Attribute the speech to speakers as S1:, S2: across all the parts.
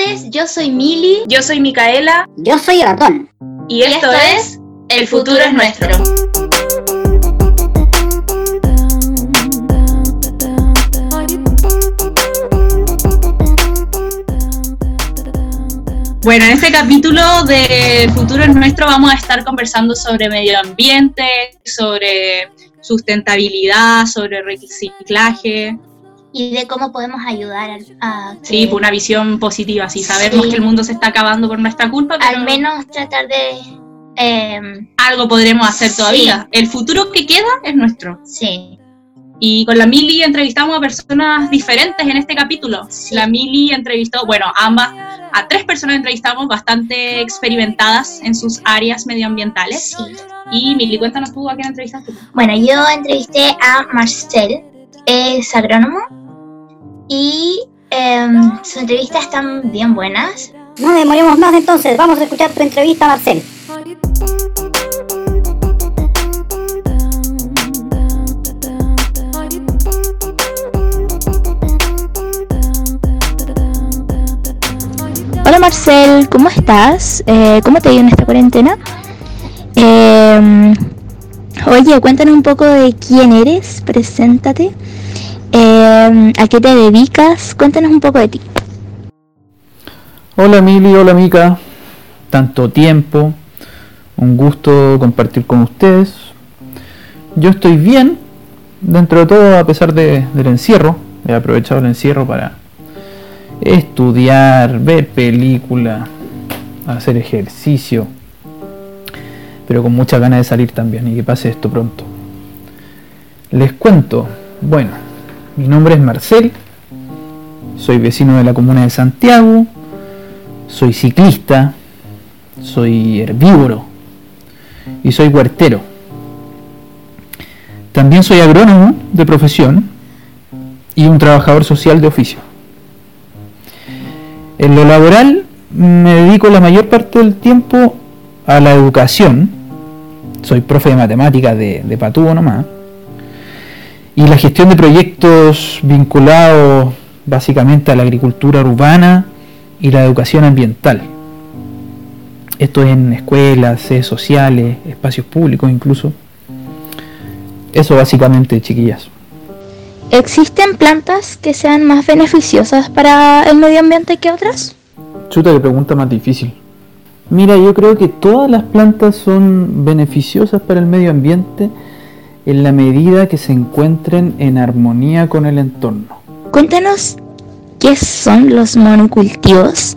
S1: tardes, yo soy Mili.
S2: Yo soy Micaela.
S3: Yo soy Ratón.
S2: Y esto, es El futuro es nuestro. Bueno, en este capítulo de El futuro es nuestro vamos a estar conversando sobre medio ambiente, sobre sustentabilidad, sobre reciclaje,
S1: y de cómo podemos ayudar a...
S2: Sí, por una visión positiva, sí, sabemos que el mundo se está acabando por nuestra culpa,
S1: pero... Al menos tratar de...
S2: Em, algo podremos hacer todavía. El futuro que queda es nuestro.
S1: Sí.
S2: Y con la Mili entrevistamos a personas diferentes en este capítulo. La Mili entrevistó, bueno, ambas, a tres personas entrevistamos bastante experimentadas en sus áreas medioambientales.
S1: Sí.
S2: Y Mili, cuéntanos tú a quién entrevistaste.
S1: Bueno, yo entrevisté a Marcel, es agrónomo y em, sus entrevistas están bien buenas.
S3: No demoremos más entonces, vamos a escuchar tu entrevista, Marcel.
S4: Hola Marcel, ¿cómo estás? Eh, ¿Cómo te ha ido en esta cuarentena? Em, oye, cuéntanos un poco de quién eres, preséntate. Em, ¿A qué te dedicas? Cuéntanos un poco de ti.
S5: Hola Mili, hola Mica. Tanto tiempo. Un gusto compartir con ustedes. Yo estoy bien, dentro de todo, a pesar del encierro. He aprovechado el encierro para estudiar, ver películas, hacer ejercicio. Pero con mucha ganas de salir también y que pase esto pronto. Les cuento, bueno, mi nombre es Marcel, soy vecino de la comuna de Santiago, soy ciclista, soy herbívoro y soy huertero. También soy agrónomo de profesión y un trabajador social de oficio. En lo laboral me dedico la mayor parte del tiempo a la educación. Soy profe de matemáticas de, de nomás y la gestión de proyectos vinculados básicamente a la agricultura urbana y la educación ambiental. Esto en escuelas, sedes sociales, espacios públicos incluso. Eso básicamente, chiquillas.
S4: ¿Existen plantas que sean más beneficiosas para el medio ambiente que otras?
S5: Chuta, que pregunta más difícil. Mira, yo creo que todas las plantas son beneficiosas para el medio ambiente en la medida que se encuentren en armonía con el entorno.
S4: Cuéntanos qué son los monocultivos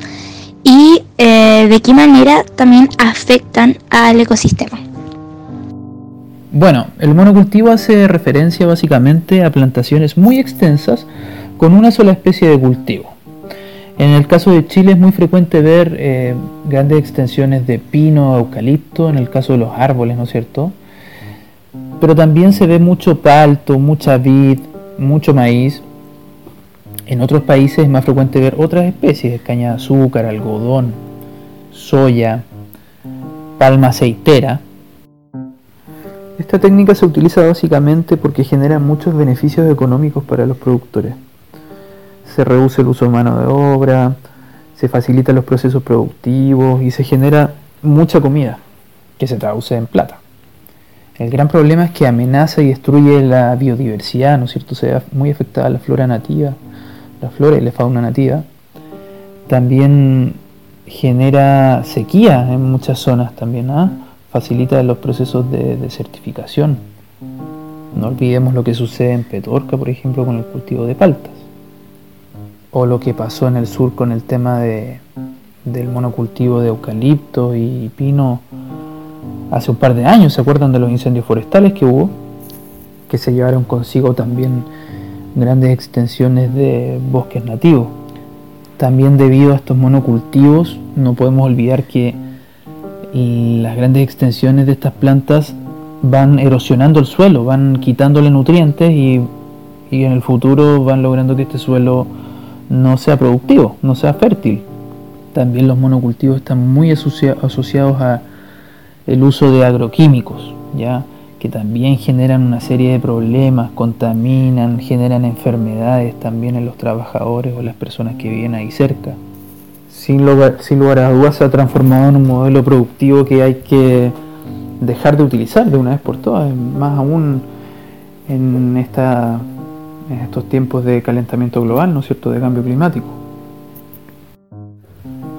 S4: y eh, de qué manera también afectan al ecosistema.
S5: Bueno, el monocultivo hace referencia básicamente a plantaciones muy extensas con una sola especie de cultivo. En el caso de Chile es muy frecuente ver eh, grandes extensiones de pino, eucalipto, en el caso de los árboles, ¿no es cierto? Pero también se ve mucho palto, mucha vid, mucho maíz. En otros países es más frecuente ver otras especies, caña de azúcar, algodón, soya, palma aceitera. Esta técnica se utiliza básicamente porque genera muchos beneficios económicos para los productores. Se reduce el uso de mano de obra, se facilitan los procesos productivos y se genera mucha comida que se traduce en plata. El gran problema es que amenaza y destruye la biodiversidad, ¿no es cierto? Se ve muy afectada la flora nativa, la flora y la fauna nativa. También genera sequía en muchas zonas también, ¿ah? facilita los procesos de desertificación. No olvidemos lo que sucede en Petorca, por ejemplo, con el cultivo de paltas. O lo que pasó en el sur con el tema de, del monocultivo de eucalipto y pino hace un par de años, ¿se acuerdan de los incendios forestales que hubo? Que se llevaron consigo también grandes extensiones de bosques nativos. También debido a estos monocultivos, no podemos olvidar que las grandes extensiones de estas plantas van erosionando el suelo, van quitándole nutrientes y, y en el futuro van logrando que este suelo no sea productivo, no sea fértil. También los monocultivos están muy asociados a el uso de agroquímicos, ya que también generan una serie de problemas, contaminan, generan enfermedades también en los trabajadores o las personas que viven ahí cerca. sin lugar, a dudas se ha transformado en un modelo productivo que hay que dejar de utilizar de una vez por todas, más aún en, en estos tiempos de calentamiento global, ¿no es cierto?, de cambio climático.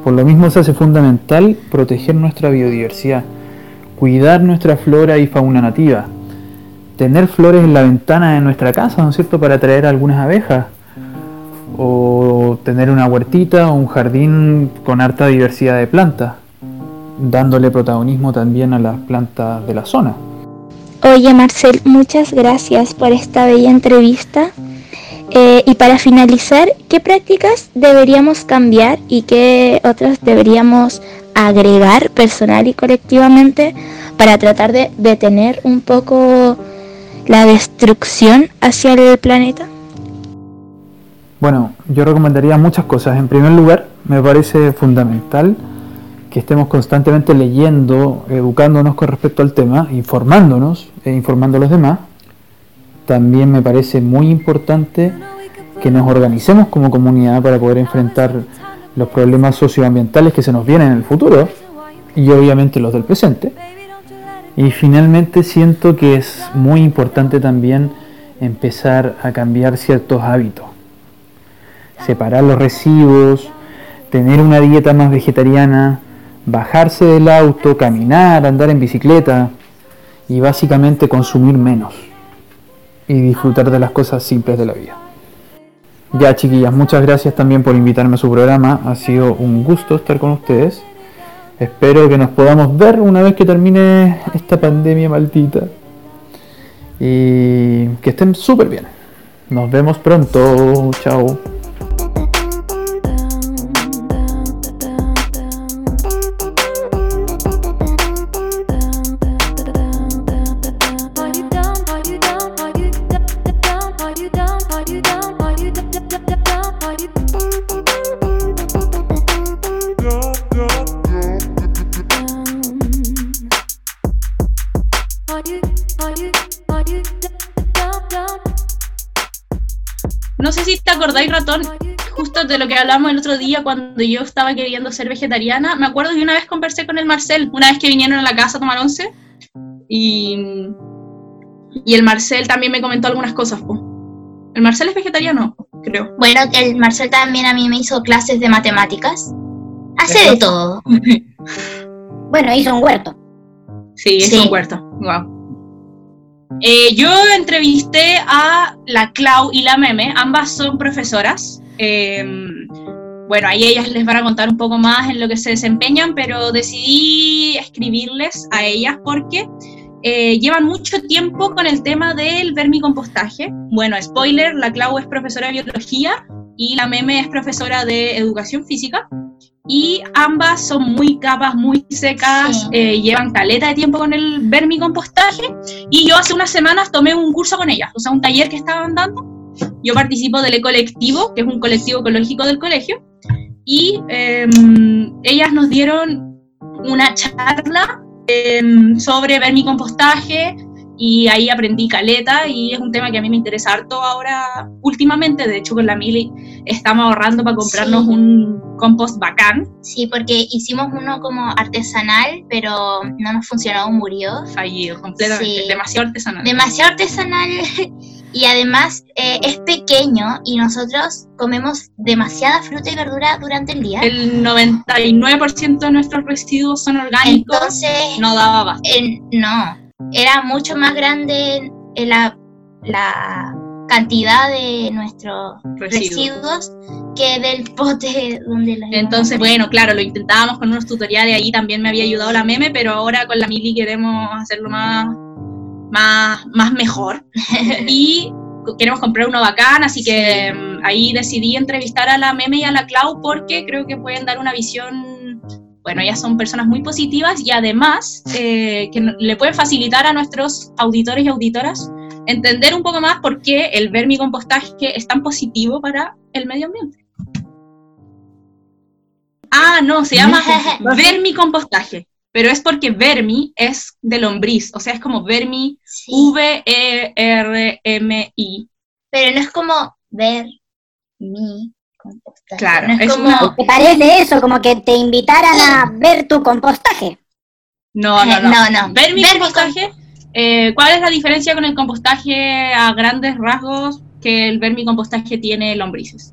S5: Por lo mismo se hace fundamental proteger nuestra biodiversidad, cuidar nuestra flora y fauna nativa, tener flores en la ventana de nuestra casa, ¿no es cierto?, para atraer algunas abejas, o tener una huertita o un jardín con harta diversidad de plantas, dándole protagonismo también a las plantas de la zona.
S4: Oye Marcel, muchas gracias por esta bella entrevista. Eh, y para finalizar, ¿qué prácticas deberíamos cambiar y qué otras deberíamos agregar personal y colectivamente para tratar de detener un poco la destrucción hacia el planeta?
S5: Bueno, yo recomendaría muchas cosas. En primer lugar, me parece fundamental que estemos constantemente leyendo, educándonos con respecto al tema, informándonos e informando a los demás. También me parece muy importante que nos organicemos como comunidad para poder enfrentar los problemas socioambientales que se nos vienen en el futuro y obviamente los del presente. Y finalmente siento que es muy importante también empezar a cambiar ciertos hábitos. Separar los residuos, tener una dieta más vegetariana, bajarse del auto, caminar, andar en bicicleta y básicamente consumir menos y disfrutar de las cosas simples de la vida. Ya chiquillas, muchas gracias también por invitarme a su programa, ha sido un gusto estar con ustedes. Espero que nos podamos ver una vez que termine esta pandemia maldita y que estén súper bien. Nos vemos pronto, chao.
S2: Ratón? Justo de lo que hablamos el otro día cuando yo estaba queriendo ser vegetariana. Me acuerdo que una vez conversé con el Marcel, una vez que vinieron a la casa a tomar once. Y, y el Marcel también me comentó algunas cosas. El Marcel es vegetariano, creo.
S1: Bueno, que el Marcel también a mí me hizo clases de matemáticas. Hace de todo.
S3: bueno, hizo un huerto.
S2: Sí, hizo un huerto. Wow. Eh, yo entrevisté a la Clau y la Meme, ambas son profesoras. Em, bueno, ahí ellas les van a contar un poco más en lo que se desempeñan, pero decidí escribirles a ellas porque eh, llevan mucho tiempo con el tema del vermicompostaje. Bueno, spoiler, la Clau es profesora de biología y la Meme es profesora de educación física y ambas son muy capas, muy secas, eh, llevan caleta de tiempo con el vermicompostaje y yo hace unas semanas tomé un curso con ellas, o sea, un taller que estaban dando. Yo participo del Ecolectivo, que es un colectivo ecológico del colegio, y em, ellas nos dieron una charla em, sobre vermicompostaje, y ahí aprendí caleta y es un tema que a mí me interesa harto ahora últimamente, de hecho con la Mili estamos ahorrando para comprarnos un compost bacán.
S1: Sí, porque hicimos uno como artesanal, pero no nos funcionó, murió.
S2: Fallido, completamente, demasiado artesanal.
S1: Demasiado artesanal y además eh, es pequeño y nosotros comemos demasiada fruta y verdura durante el día.
S2: El 99% de nuestros residuos son orgánicos. Entonces, no daba bastante.
S1: no, era mucho más grande la, la cantidad de nuestros residuos. que del pote donde los
S2: Entonces, bueno, claro, lo intentábamos con unos tutoriales, ahí también me había ayudado la meme, pero ahora con la Mili queremos hacerlo más, más, más mejor. y queremos comprar uno bacán, así que mm, ahí decidí entrevistar a la meme y a la Clau porque creo que pueden dar una visión bueno, ellas son personas muy positivas y además eh, que le pueden facilitar a nuestros auditores y auditoras entender un poco más por qué el vermicompostaje es tan positivo para el medio ambiente. Ah, no, se llama vermicompostaje, pero es porque vermi es de lombriz, o sea, es como vermi, V-E-R-M-I.
S1: Pero no es como ver mi compostaje.
S2: Claro,
S1: no es,
S2: es
S1: como...
S2: una-
S3: ¿Te parece eso? Como que te invitaran a ver tu compostaje.
S2: No, no, no.
S1: no, no.
S2: Ver mi
S1: Ver mi
S2: compostaje, eh, ¿cuál es la diferencia con el compostaje a grandes rasgos que el vermicompostaje tiene lombrices?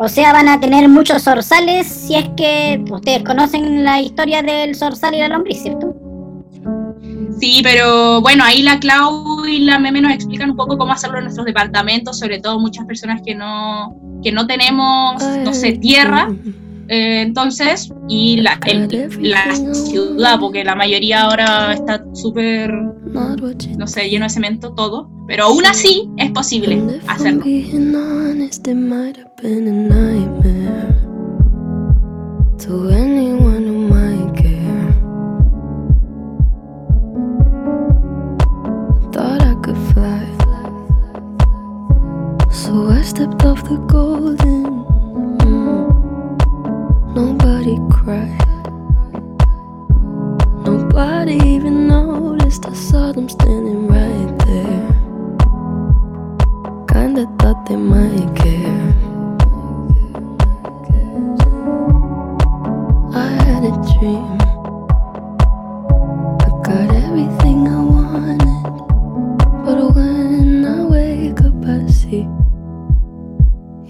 S3: O sea, van a tener muchos zorzales si es que ustedes conocen la historia del zorzal y la lombriz, ¿cierto?
S2: Sí, pero bueno, ahí la Clau y la Meme nos explican un poco cómo hacerlo en nuestros departamentos, sobre todo muchas personas que no, que no tenemos, no sé, tierra. eh, entonces, y la, el- la ciudad, porque la mayoría ahora está súper, no sé, lleno de cemento, todo. Pero aún así es posible hacerlo.
S6: Stepped off the golden. mm. Nobody cried. Nobody even noticed. I saw them standing right there. Kinda thought they might care. I had a dream. I got everything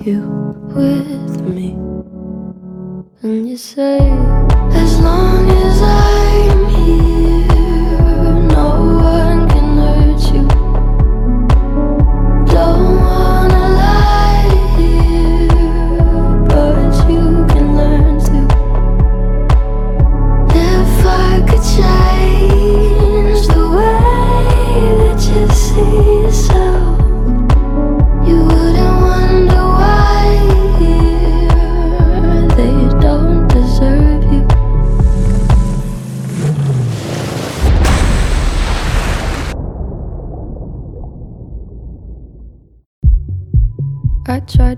S6: you with me. And you say, as long as I'm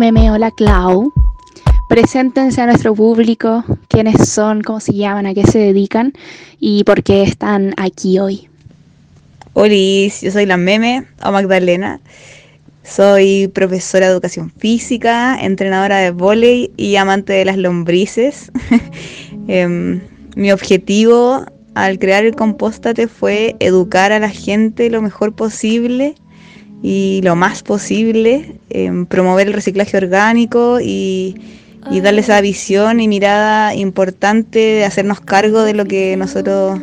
S4: Meme, hola Clau. Preséntense a nuestro público, quiénes son, cómo se llaman, a qué se dedican y por qué están aquí hoy.
S7: Hola, yo soy la Meme o Magdalena. Soy profesora de educación física, entrenadora de vóley y amante de las lombrices. Em, mi objetivo al crear el Compóstate fue educar a la gente lo mejor posible y lo más posible, em, promover el reciclaje orgánico y, y darle esa visión y mirada importante de hacernos cargo de lo que nosotros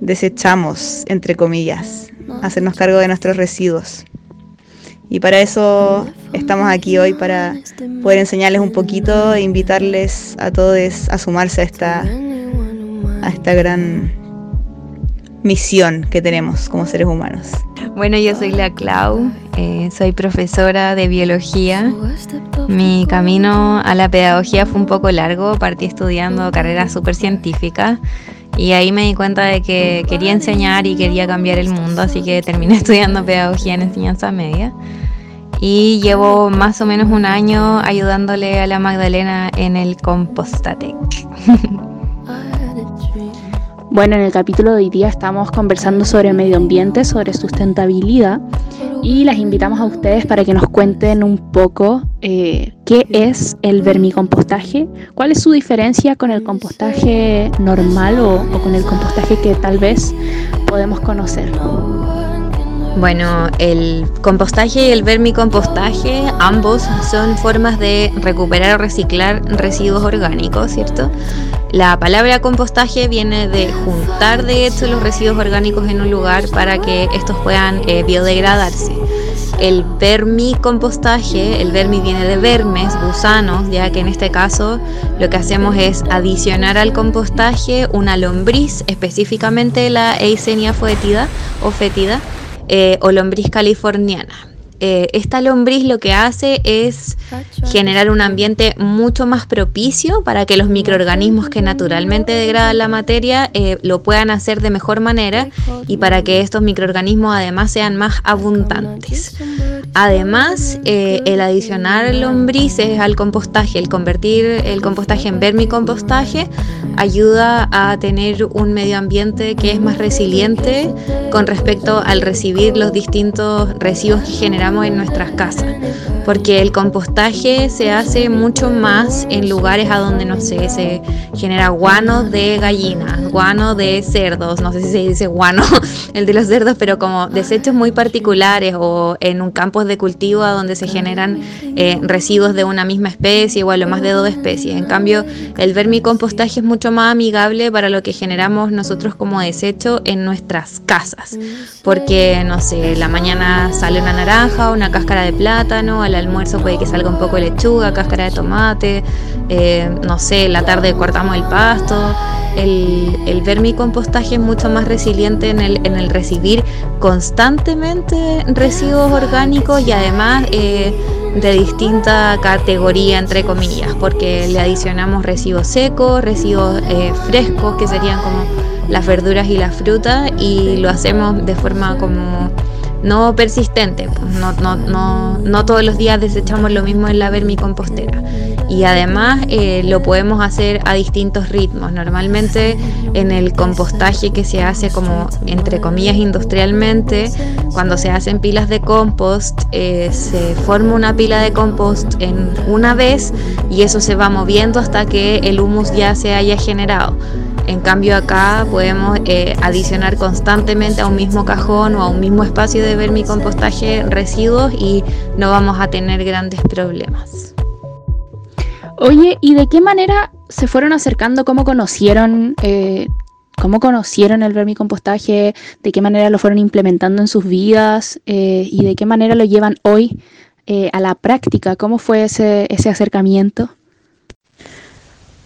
S7: desechamos, entre comillas, hacernos cargo de nuestros residuos. Y para eso estamos aquí hoy, para poder enseñarles un poquito e invitarles a todos a sumarse a esta, a esta gran misión que tenemos como seres humanos.
S8: Bueno, yo soy la Clau, eh, soy profesora de biología. Mi camino a la pedagogía fue un poco largo, partí estudiando carreras súper científicas y ahí me di cuenta de que quería enseñar y quería cambiar el mundo, así que terminé estudiando pedagogía en enseñanza media. Y llevo más o menos un año ayudándole a la Magdalena en el Compostatec.
S9: Bueno, en el capítulo de hoy día estamos conversando sobre medio ambiente, sobre sustentabilidad y las invitamos a ustedes para que nos cuenten un poco eh, qué es el vermicompostaje, cuál es su diferencia con el compostaje normal o, o con el compostaje que tal vez podemos conocer.
S8: Bueno, el compostaje y el vermicompostaje, ambos son formas de recuperar o reciclar residuos orgánicos, ¿cierto? La palabra compostaje viene de juntar de hecho los residuos orgánicos en un lugar para que estos puedan eh, biodegradarse. El vermicompostaje, el vermi viene de vermes, gusanos, ya que en este caso lo que hacemos es adicionar al compostaje una lombriz, específicamente la Eisenia foetida o fetida, eh, o lombriz californiana. Eh, esta lombriz lo que hace es generar un ambiente mucho más propicio para que los microorganismos que naturalmente degradan la materia eh, lo puedan hacer de mejor manera y para que estos microorganismos además sean más abundantes. Además, el adicionar lombrices al compostaje, el convertir el compostaje en vermicompostaje, ayuda a tener un medio ambiente que es más resiliente con respecto al recibir los distintos residuos que generamos en nuestras casas. Porque el compostaje se hace mucho más en lugares a donde, no sé, se genera guano de gallinas, guano de cerdos, no sé si se dice guano, el de los cerdos, pero como desechos muy particulares o en un campo de cultivo a donde se generan eh, residuos de una misma especie o a lo más de dos especies. En cambio, el vermicompostaje es mucho más amigable para lo que generamos nosotros como desecho en nuestras casas. Porque, no sé, la mañana sale una naranja, una cáscara de plátano, al almuerzo puede que salga un poco de lechuga, cáscara de tomate, eh, no sé, la tarde cortamos el pasto. El, el vermicompostaje es mucho más resiliente en el, en el recibir constantemente residuos orgánicos y además eh, de distinta categoría, entre comillas, porque le adicionamos residuos secos, residuos eh, frescos, que serían como las verduras y la fruta, y lo hacemos de forma como no persistente, pues no, no, no, no, todos los días desechamos lo mismo en la vermicompostera. Y además eh, lo podemos hacer a distintos ritmos. Normalmente en el compostaje que se hace como entre comillas industrialmente, cuando se hacen pilas de compost, eh, se forma una pila de compost en una vez y eso se va moviendo hasta que el humus ya se haya generado. En cambio acá podemos eh, adicionar constantemente a un mismo cajón o a un mismo espacio de vermicompostaje residuos y no vamos a tener grandes problemas.
S9: Oye, ¿y de qué manera se fueron acercando? ¿Cómo conocieron, eh, cómo conocieron el vermicompostaje? ¿De qué manera lo fueron implementando en sus vidas? Eh, ¿Y de qué manera lo llevan hoy a la práctica? ¿Cómo fue ese, ese acercamiento?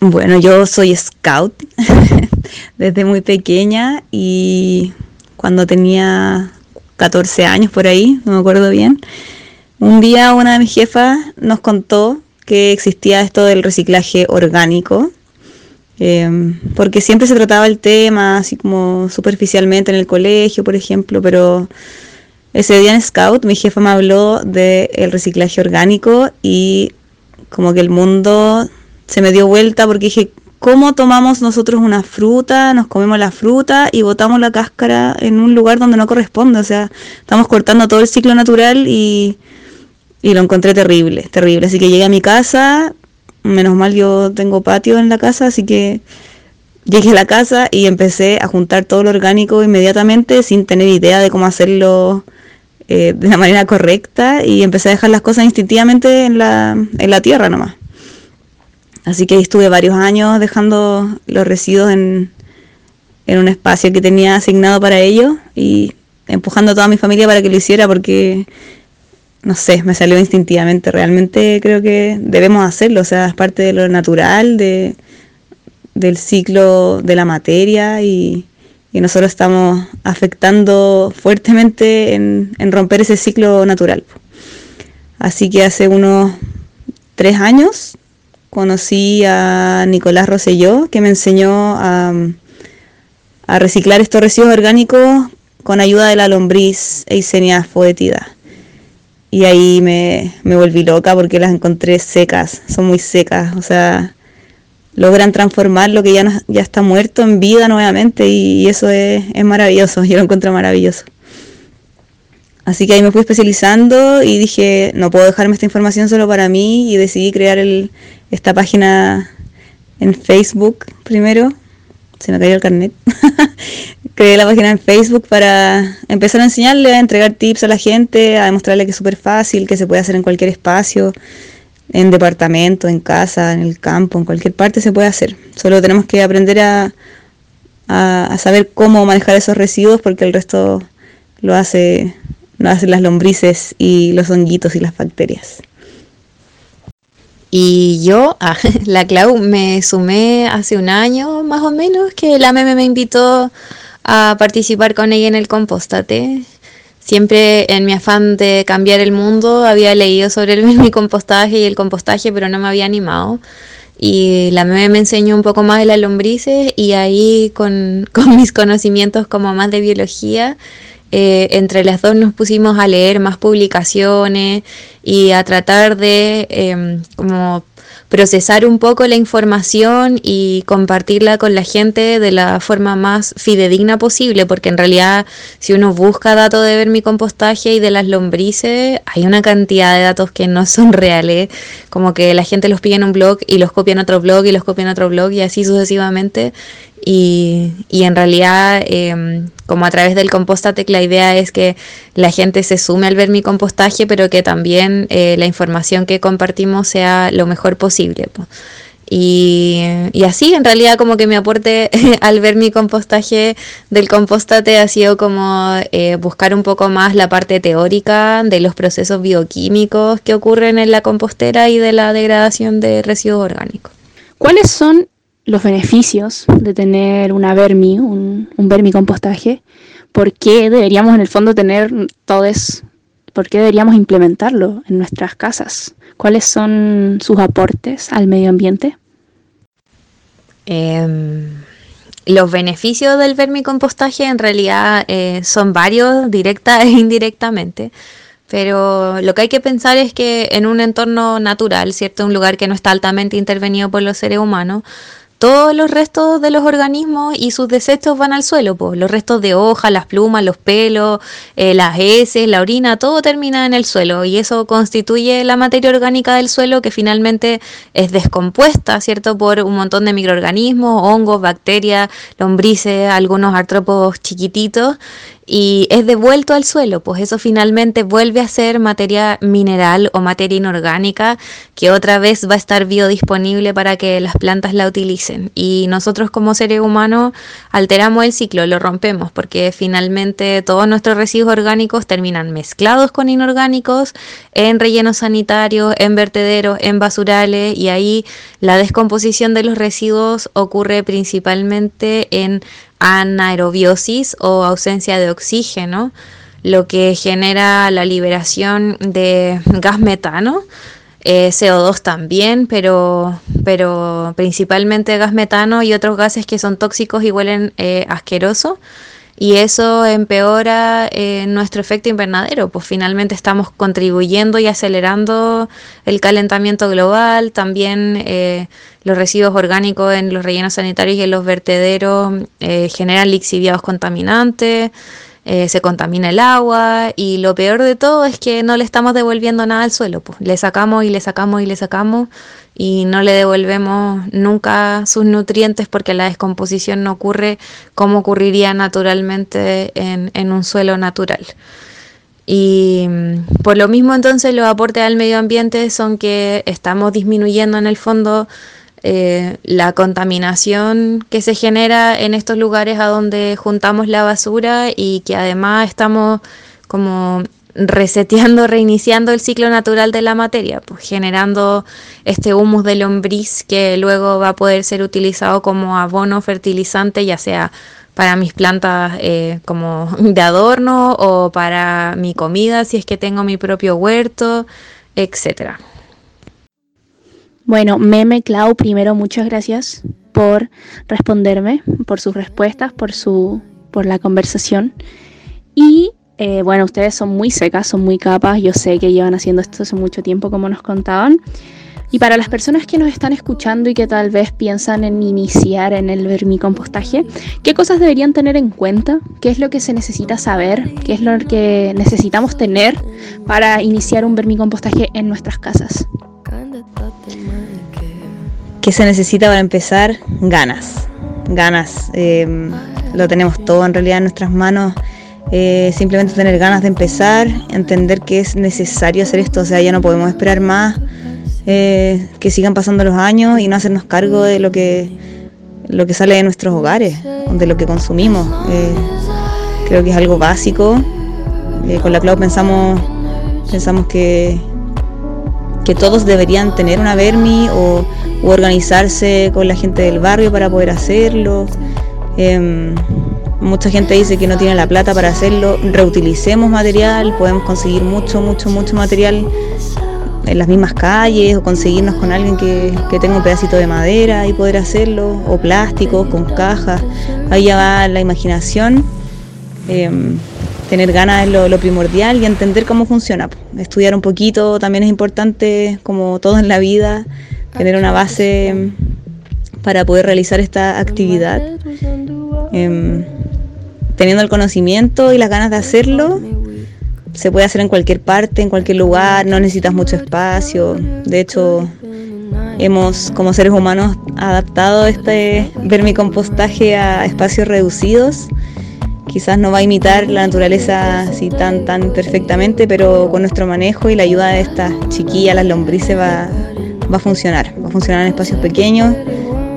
S7: Bueno, yo soy scout desde muy pequeña y cuando tenía 14 años por ahí, no me acuerdo bien, un día una de mis jefas nos contó que existía esto del reciclaje orgánico, em, porque siempre se trataba el tema así como superficialmente en el colegio, por ejemplo, pero ese día en Scout mi jefa me habló del reciclaje orgánico y como que el mundo se me dio vuelta porque dije, ¿cómo tomamos nosotros una fruta, nos comemos la fruta y botamos la cáscara en un lugar donde no corresponde? O sea, estamos cortando todo el ciclo natural y, y lo encontré terrible, terrible. Así que llegué a mi casa, menos mal yo tengo patio en la casa, así que llegué a la casa y empecé a juntar todo lo orgánico inmediatamente sin tener idea de cómo hacerlo eh, de la manera correcta y empecé a dejar las cosas instintivamente en la, en la tierra nomás. Así que estuve varios años dejando los residuos en, en un espacio que tenía asignado para ello y empujando a toda mi familia para que lo hiciera porque, no sé, me salió instintivamente. Realmente creo que debemos hacerlo, o sea, es parte de lo natural, de, del ciclo de la materia y, nosotros estamos afectando fuertemente en, romper ese ciclo natural. Así que hace unos tres años conocí a Nicolás Rosselló, que me enseñó a, a reciclar estos residuos orgánicos con ayuda de la lombriz Eisenia foetida. Y ahí me, me, volví loca porque las encontré secas, son muy secas, o sea, logran transformar lo que ya, ya está muerto en vida nuevamente y, eso es, es, maravilloso, yo lo encuentro maravilloso. Así que ahí me fui especializando y dije, no puedo dejarme esta información solo para mí y decidí crear el, esta página en Facebook primero. Se me cayó el carnet. creé la página en Facebook para empezar a enseñarle, a entregar tips a la gente, a demostrarle que es súper fácil, que se puede hacer en cualquier espacio, en departamento, en casa, en el campo, en cualquier parte se puede hacer. Solo tenemos que aprender a, a, saber cómo manejar esos residuos porque el resto lo hace lo hacen las lombrices y los honguitos y las bacterias.
S8: Y yo, ah, la Clau, me sumé hace un año más o menos que la meme me invitó a participar con ella en el Compostate. Siempre en mi afán de cambiar el mundo había leído sobre el compostaje y el compostaje, pero no me había animado. Y la meme me enseñó un poco más de las lombrices y ahí con, con mis conocimientos como más de biología, eh, entre las dos nos pusimos a leer más publicaciones y a tratar de em, como procesar un poco la información y compartirla con la gente de la forma más fidedigna posible, porque en realidad si uno busca datos de ver mi compostaje y de las lombrices, hay una cantidad de datos que no son reales, como que la gente los pide en un blog y los copia en otro blog y los copia en otro blog y así sucesivamente. Y, y en realidad, em, como a través del Compostate, la idea es que la gente se sume al ver mi compostaje, pero que también eh, la información que compartimos sea lo mejor posible. Y, y, así, en realidad, como que mi aporte al ver mi compostaje del compostate ha sido como eh, buscar un poco más la parte teórica de los procesos bioquímicos que ocurren en la compostera y de la degradación de residuos orgánicos.
S9: ¿Cuáles son los beneficios de tener una vermi, un, vermicompostaje, por qué deberíamos en el fondo tener todo eso, por qué deberíamos implementarlo en nuestras casas, cuáles son sus aportes al medio ambiente.
S8: Em, los beneficios del vermicompostaje en realidad eh, son varios, directa e indirectamente. Pero lo que hay que pensar es que en un entorno natural, ¿cierto? Un lugar que no está altamente intervenido por los seres humanos, todos los restos de los organismos y sus desechos van al suelo, pues. Los restos de hojas, las plumas, los pelos, eh, las heces, la orina, todo termina en el suelo. Y eso constituye la materia orgánica del suelo que finalmente es descompuesta, ¿cierto? Por un montón de microorganismos, hongos, bacterias, lombrices, algunos artrópodos chiquititos y es devuelto al suelo, pues eso finalmente vuelve a ser materia mineral o materia inorgánica que otra vez va a estar biodisponible para que las plantas la utilicen. Y nosotros como seres humanos alteramos el ciclo, lo rompemos, porque finalmente todos nuestros residuos orgánicos terminan mezclados con inorgánicos en rellenos sanitarios, en vertederos, en basurales, y ahí la descomposición de los residuos ocurre principalmente en anaerobiosis o ausencia de oxígeno, lo que genera la liberación de gas metano, eh, CO2 también, pero, pero principalmente gas metano y otros gases que son tóxicos y huelen eh, asqueroso y eso empeora eh, nuestro efecto invernadero, pues finalmente estamos contribuyendo y acelerando el calentamiento global, también eh, los residuos orgánicos en los rellenos sanitarios y en los vertederos eh, generan lixiviados contaminantes, se contamina el agua y lo peor de todo es que no le estamos devolviendo nada al suelo, pues le sacamos y le sacamos y le sacamos y no le devolvemos nunca sus nutrientes porque la descomposición no ocurre como ocurriría naturalmente en, un suelo natural. Y mm, por lo mismo entonces los aportes al medio ambiente son que estamos disminuyendo en el fondo eh, la contaminación que se genera en estos lugares a donde juntamos la basura y que además estamos como reseteando, reiniciando el ciclo natural de la materia, pues generando este humus de lombriz que luego va a poder ser utilizado como abono fertilizante, ya sea para mis plantas eh, como de adorno o para mi comida si es que tengo mi propio huerto, etcétera.
S9: Bueno, Meme Clau, primero muchas gracias por responderme, por sus respuestas, por su, por la conversación. Y eh, bueno, ustedes son muy secas, son muy capas. Yo sé que llevan haciendo esto hace mucho tiempo, como nos contaban. Y para las personas que nos están escuchando y que tal vez piensan en iniciar en el vermicompostaje, ¿qué cosas deberían tener en cuenta? ¿Qué es lo que se necesita saber? ¿Qué es lo que necesitamos tener para iniciar un vermicompostaje en nuestras casas?
S7: ¿Qué se necesita para empezar? Ganas. Ganas. Eh, lo tenemos todo en realidad en nuestras manos. Eh, simplemente tener ganas de empezar, entender que es necesario hacer esto, o sea, ya no podemos esperar más, eh, que sigan pasando los años y no hacernos cargo de lo que, lo que sale de nuestros hogares, de lo que consumimos. creo que es algo básico. con la Clau pensamos, pensamos que, que todos deberían tener una Vermi o, organizarse con la gente del barrio para poder hacerlo. Em, mucha gente dice que no tiene la plata para hacerlo. Reutilicemos material, podemos conseguir mucho, mucho, mucho material en las mismas calles o conseguirnos con alguien que, tenga un pedacito de madera y poder hacerlo, o plástico, con cajas. Ahí ya va la imaginación. Em, tener ganas es lo, primordial y entender cómo funciona. Estudiar un poquito también es importante, como todo en la vida, tener una base para poder realizar esta actividad. Em, teniendo el conocimiento y las ganas de hacerlo, se puede hacer en cualquier parte, en cualquier lugar, no necesitas mucho espacio. De hecho, hemos como seres humanos adaptado este vermicompostaje a espacios reducidos quizás no va a imitar la naturaleza así tan, tan perfectamente, pero con nuestro manejo y la ayuda de estas chiquillas, las lombrices, va, a funcionar. Va a funcionar en espacios pequeños.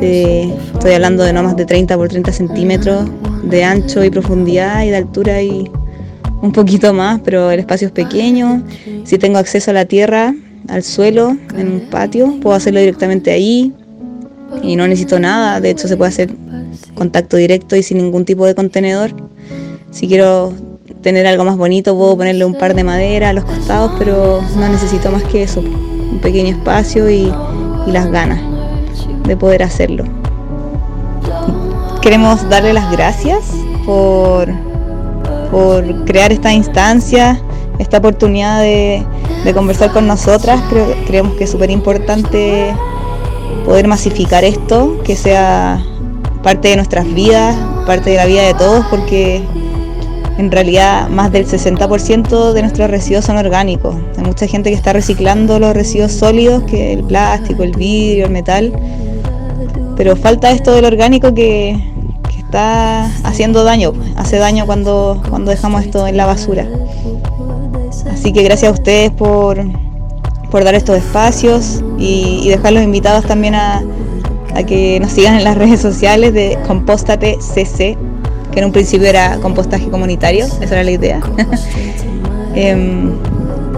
S7: estoy hablando de no más de 30 por 30 centímetros de ancho y profundidad y de altura y un poquito más, pero el espacio es pequeño. Si tengo acceso a la tierra, al suelo, en un patio, puedo hacerlo directamente ahí y no necesito nada. De hecho, se puede hacer contacto directo y sin ningún tipo de contenedor. Si quiero tener algo más bonito puedo ponerle un par de madera a los costados, pero no necesito más que eso, un pequeño espacio y, las ganas de poder hacerlo. Queremos darle las gracias por, por crear esta instancia, esta oportunidad de, conversar con nosotras. creemos que es súper importante poder masificar esto, que sea parte de nuestras vidas, parte de la vida de todos, porque en realidad más del 60% de nuestros residuos son orgánicos. Hay mucha gente que está reciclando los residuos sólidos, que el plástico, el vidrio, el metal, pero falta esto del orgánico que, está haciendo daño, hace daño cuando, cuando dejamos esto en la basura. Así que gracias a ustedes por, por dar estos espacios y, y dejar los invitados también a, a que nos sigan en las redes sociales de Compóstate CC que en un principio era compostaje comunitario, esa era la idea. Em,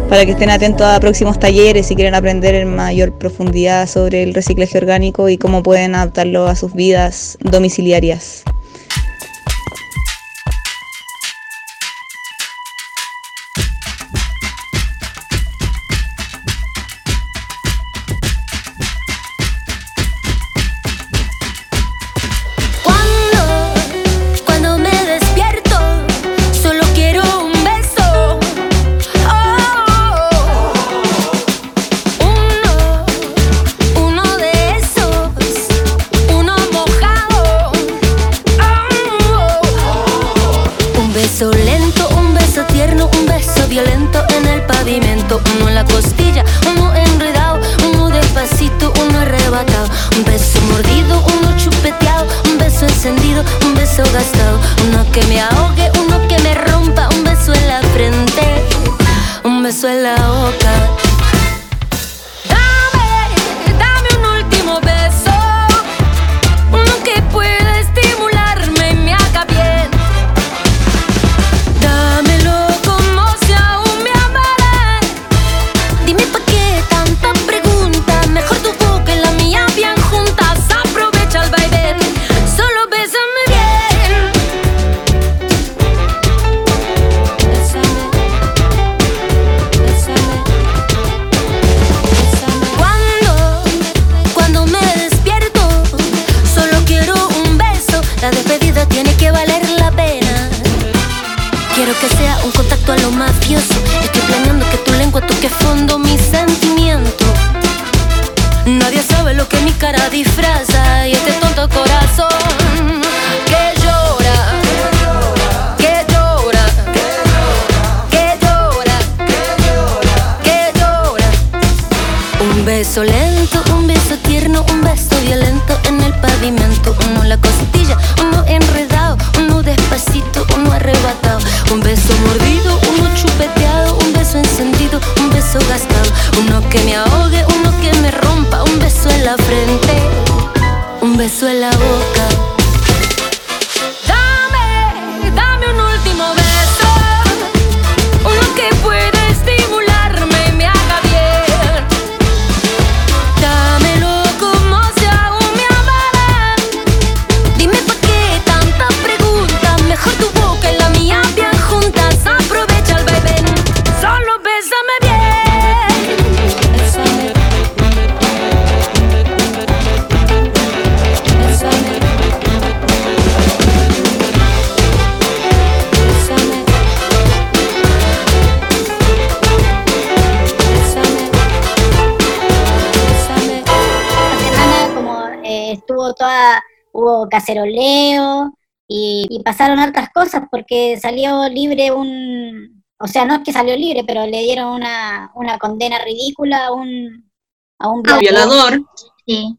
S7: para que estén atentos a próximos talleres si quieren aprender en mayor profundidad sobre el reciclaje orgánico y cómo pueden adaptarlo a sus vidas domiciliarias.
S6: Un
S3: hubo caceroleo y, pasaron otras cosas porque salió libre un, o sea, no es que salió libre, pero le dieron una, una condena ridícula a un, a un
S2: violador.
S1: Sí.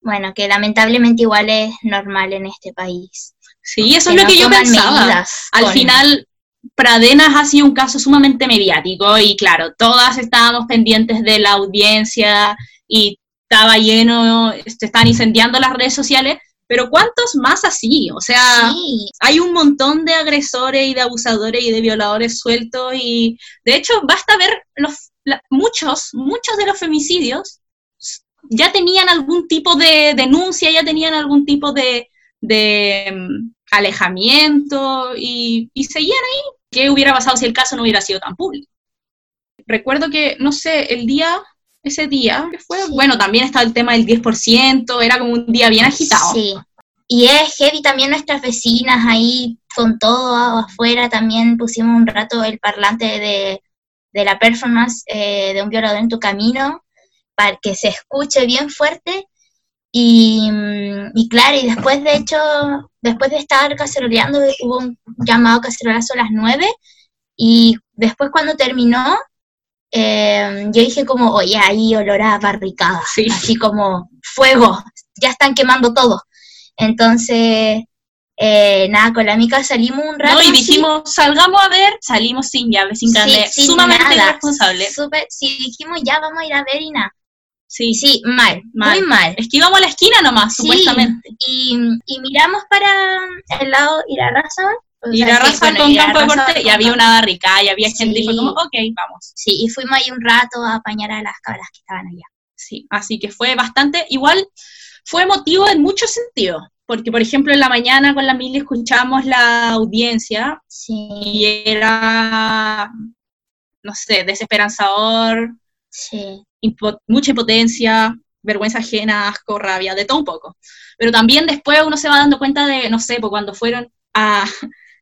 S1: Bueno, que lamentablemente igual es normal en este país.
S2: Sí, eso es lo que yo pensaba. Al final, Pradenas ha sido un caso sumamente mediático y claro, todas estábamos pendientes de la audiencia y estaba lleno, se este, están incendiando las redes sociales, pero ¿cuántos más así? O sea, hay un montón de agresores y de abusadores y de violadores sueltos y de hecho basta ver los muchos, muchos de los femicidios ya tenían algún tipo de denuncia, ya tenían algún tipo de, de mm, alejamiento y, y seguían ahí. ¿Qué hubiera pasado si el caso no hubiera sido tan público? Recuerdo que, no sé, el día ese día, que fue, bueno, también estaba el tema del 10%, era como un día bien agitado.
S1: Sí, y es heavy también nuestras vecinas ahí con todo afuera, también pusimos un rato el parlante de, de la performance eh, de un violador en tu camino, para que se escuche bien fuerte. Y, y, claro, y después de hecho, después de estar caceroleando, hubo un llamado cacerolazo a las 9 y después cuando terminó, eh, yo dije como, oye, ahí olor a barricada, así como fuego, ya están quemando todo. Entonces, eh, nada, con la amiga salimos un rato.
S2: No, y dijimos, salgamos a ver, salimos sin llave, sin carnet, sumamente irresponsable.
S1: sí, dijimos, ya vamos a ir a ver y nada. Sí, sí, mal, muy mal.
S2: Es que íbamos a la esquina nomás, supuestamente.
S1: Y, y miramos para el lado Irarraza
S2: y la raza con campo de deporte y había una barricada y había gente y fue como, ok, vamos.
S1: Sí, y fuimos ahí un rato a apañar a las cabras que estaban allá.
S2: Sí, así que fue bastante, igual fue emotivo en muchos sentidos, porque por ejemplo en la mañana con la Mili escuchamos la audiencia
S1: sí.
S2: y era, no sé, desesperanzador,
S1: sí.
S2: mucha impotencia, vergüenza ajena, asco, rabia, de todo un poco. Pero también después uno se va dando cuenta de, no sé, pues cuando fueron a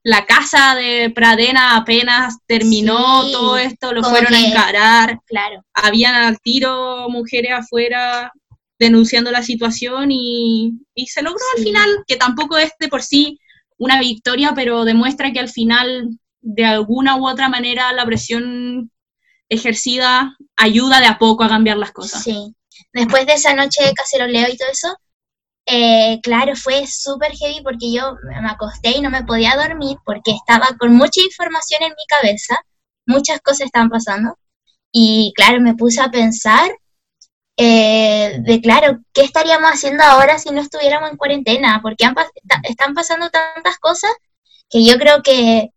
S2: la casa de Pradena apenas terminó todo esto, lo fueron a encarar.
S1: Claro.
S2: Habían al tiro mujeres afuera denunciando la situación y, se logró al final, que tampoco es de por sí una victoria, pero demuestra que al final, de alguna u otra manera, la presión ejercida ayuda de a poco a cambiar las cosas.
S1: Sí. Después de esa noche de caceroleo y todo eso, eh, claro, fue súper heavy porque yo me acosté y no me podía dormir porque estaba con mucha información en mi cabeza, muchas cosas estaban pasando. Y claro, me puse a pensar eh, de, claro, ¿qué estaríamos haciendo ahora si no estuviéramos en cuarentena? Porque están pasando tantas cosas que yo creo que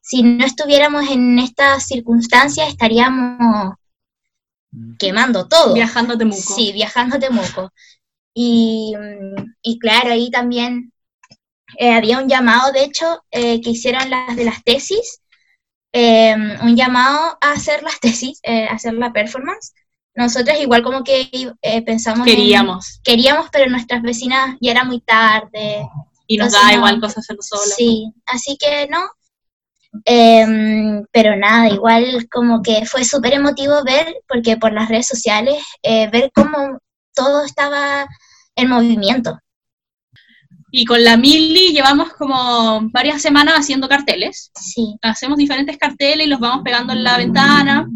S1: si no estuviéramos en estas circunstancias estaríamos quemando todo.
S2: Viajando a Temuco.
S1: Sí, viajando a Temuco. Y, y claro, ahí también eh, había un llamado, de hecho, eh, que hicieron las de las tesis, eh, un llamado a hacer las tesis, a hacer la performance. Nosotros igual como que pensamos...
S2: Queríamos.
S1: queríamos, pero nuestras vecinas ya era muy tarde.
S2: Y nos da igual cosas hacerlo solo.
S1: Sí, así que no. Em, pero nada, igual como que fue súper emotivo ver, porque por las redes sociales, ver cómo todo estaba en movimiento.
S2: Y con la Mili llevamos como varias semanas haciendo carteles.
S1: Sí.
S2: Hacemos diferentes carteles y los vamos pegando en la ventana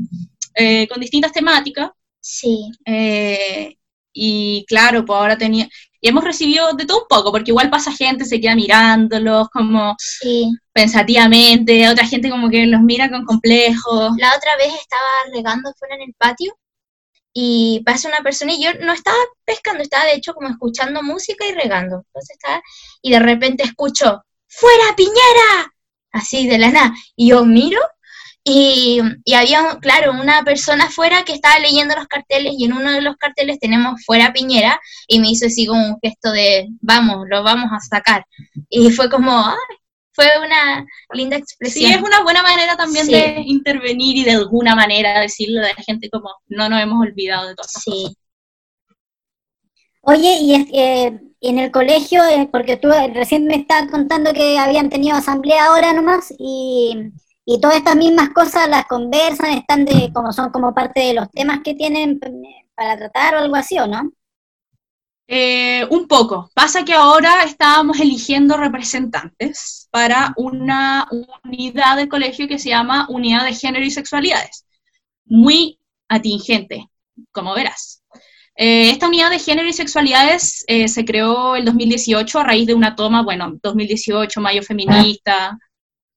S2: eh, con distintas temáticas.
S1: Sí.
S2: Eh, y claro, pues ahora tenía, y hemos recibido de todo un poco, porque igual pasa gente, se queda mirándolos como
S1: Sí.
S2: pensativamente, otra gente como que los mira con complejos.
S1: La otra vez estaba regando fuera en el patio y pasa una persona y yo no estaba pescando, estaba de hecho como escuchando música y regando. Entonces estaba, y de repente escucho, ¡Fuera Piñera! Así de la nada. Y yo miro y, y había, claro, una persona afuera que estaba leyendo los carteles y en uno de los carteles tenemos Fuera Piñera y me hizo así como un gesto de, vamos, lo vamos a sacar. Y fue como. Fue una linda
S2: Sí,
S1: expresión.
S2: es una buena manera también
S1: Sí.
S2: de intervenir y de alguna manera decirle a la gente como no nos hemos olvidado de cosas.
S1: Sí.
S3: Oye, y es que en el colegio, eh, porque tú eh, recién me estabas contando que habían tenido asamblea ahora nomás, y, y todas estas mismas cosas las conversan, están de, como son como parte de los temas que tienen eh, para tratar o algo así, ¿o no?
S2: Eh, un poco. Pasa que ahora estábamos eligiendo representantes para una unidad del colegio que se llama Unidad de Género y Sexualidades. Muy atingente, como verás. Eh, esta unidad de género y sexualidades eh, se creó el 2018 a raíz de una toma, bueno, 2018, Mayo Feminista,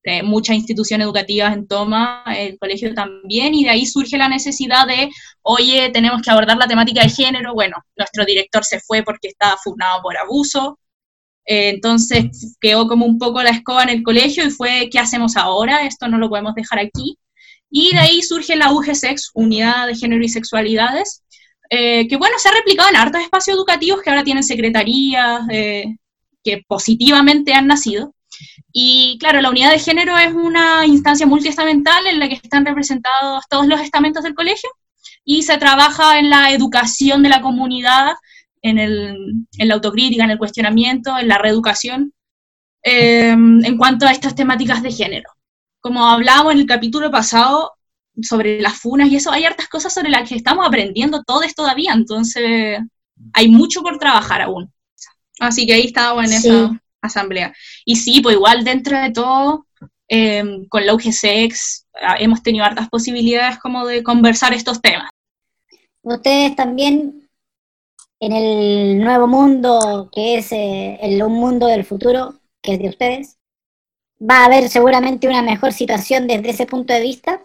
S2: eh, muchas instituciones educativas en toma, el colegio también, y de ahí surge la necesidad de, oye, tenemos que abordar la temática de género. Bueno, nuestro director se fue porque estaba funado por abuso, eh, entonces quedó como un poco la escoba en el colegio y fue, ¿qué hacemos ahora? Esto no lo podemos dejar aquí. Y de ahí surge la UGSEX, Unidad de Género y Sexualidades, eh, que bueno, se ha replicado en hartos espacios educativos que ahora tienen secretarías eh, que positivamente han nacido. Y claro, la unidad de género es una instancia multiestamental en la que están representados todos los estamentos del colegio y se trabaja en la educación de la comunidad, en, el, en la autocrítica, en el cuestionamiento, en la reeducación, eh, en cuanto a estas temáticas de género. Como hablábamos en el capítulo pasado sobre las funas y eso, hay hartas cosas sobre las que estamos aprendiendo todos todavía, entonces hay mucho por trabajar aún. Así que ahí estábamos en
S1: Sí.
S2: esa asamblea. Y sí, pues igual dentro de todo, eh, con la UGSEX ah, hemos tenido hartas posibilidades como de conversar estos temas.
S3: Ustedes también, en el nuevo mundo, que es eh, el un mundo del futuro, que es de ustedes, va a haber seguramente una mejor situación desde ese punto de vista.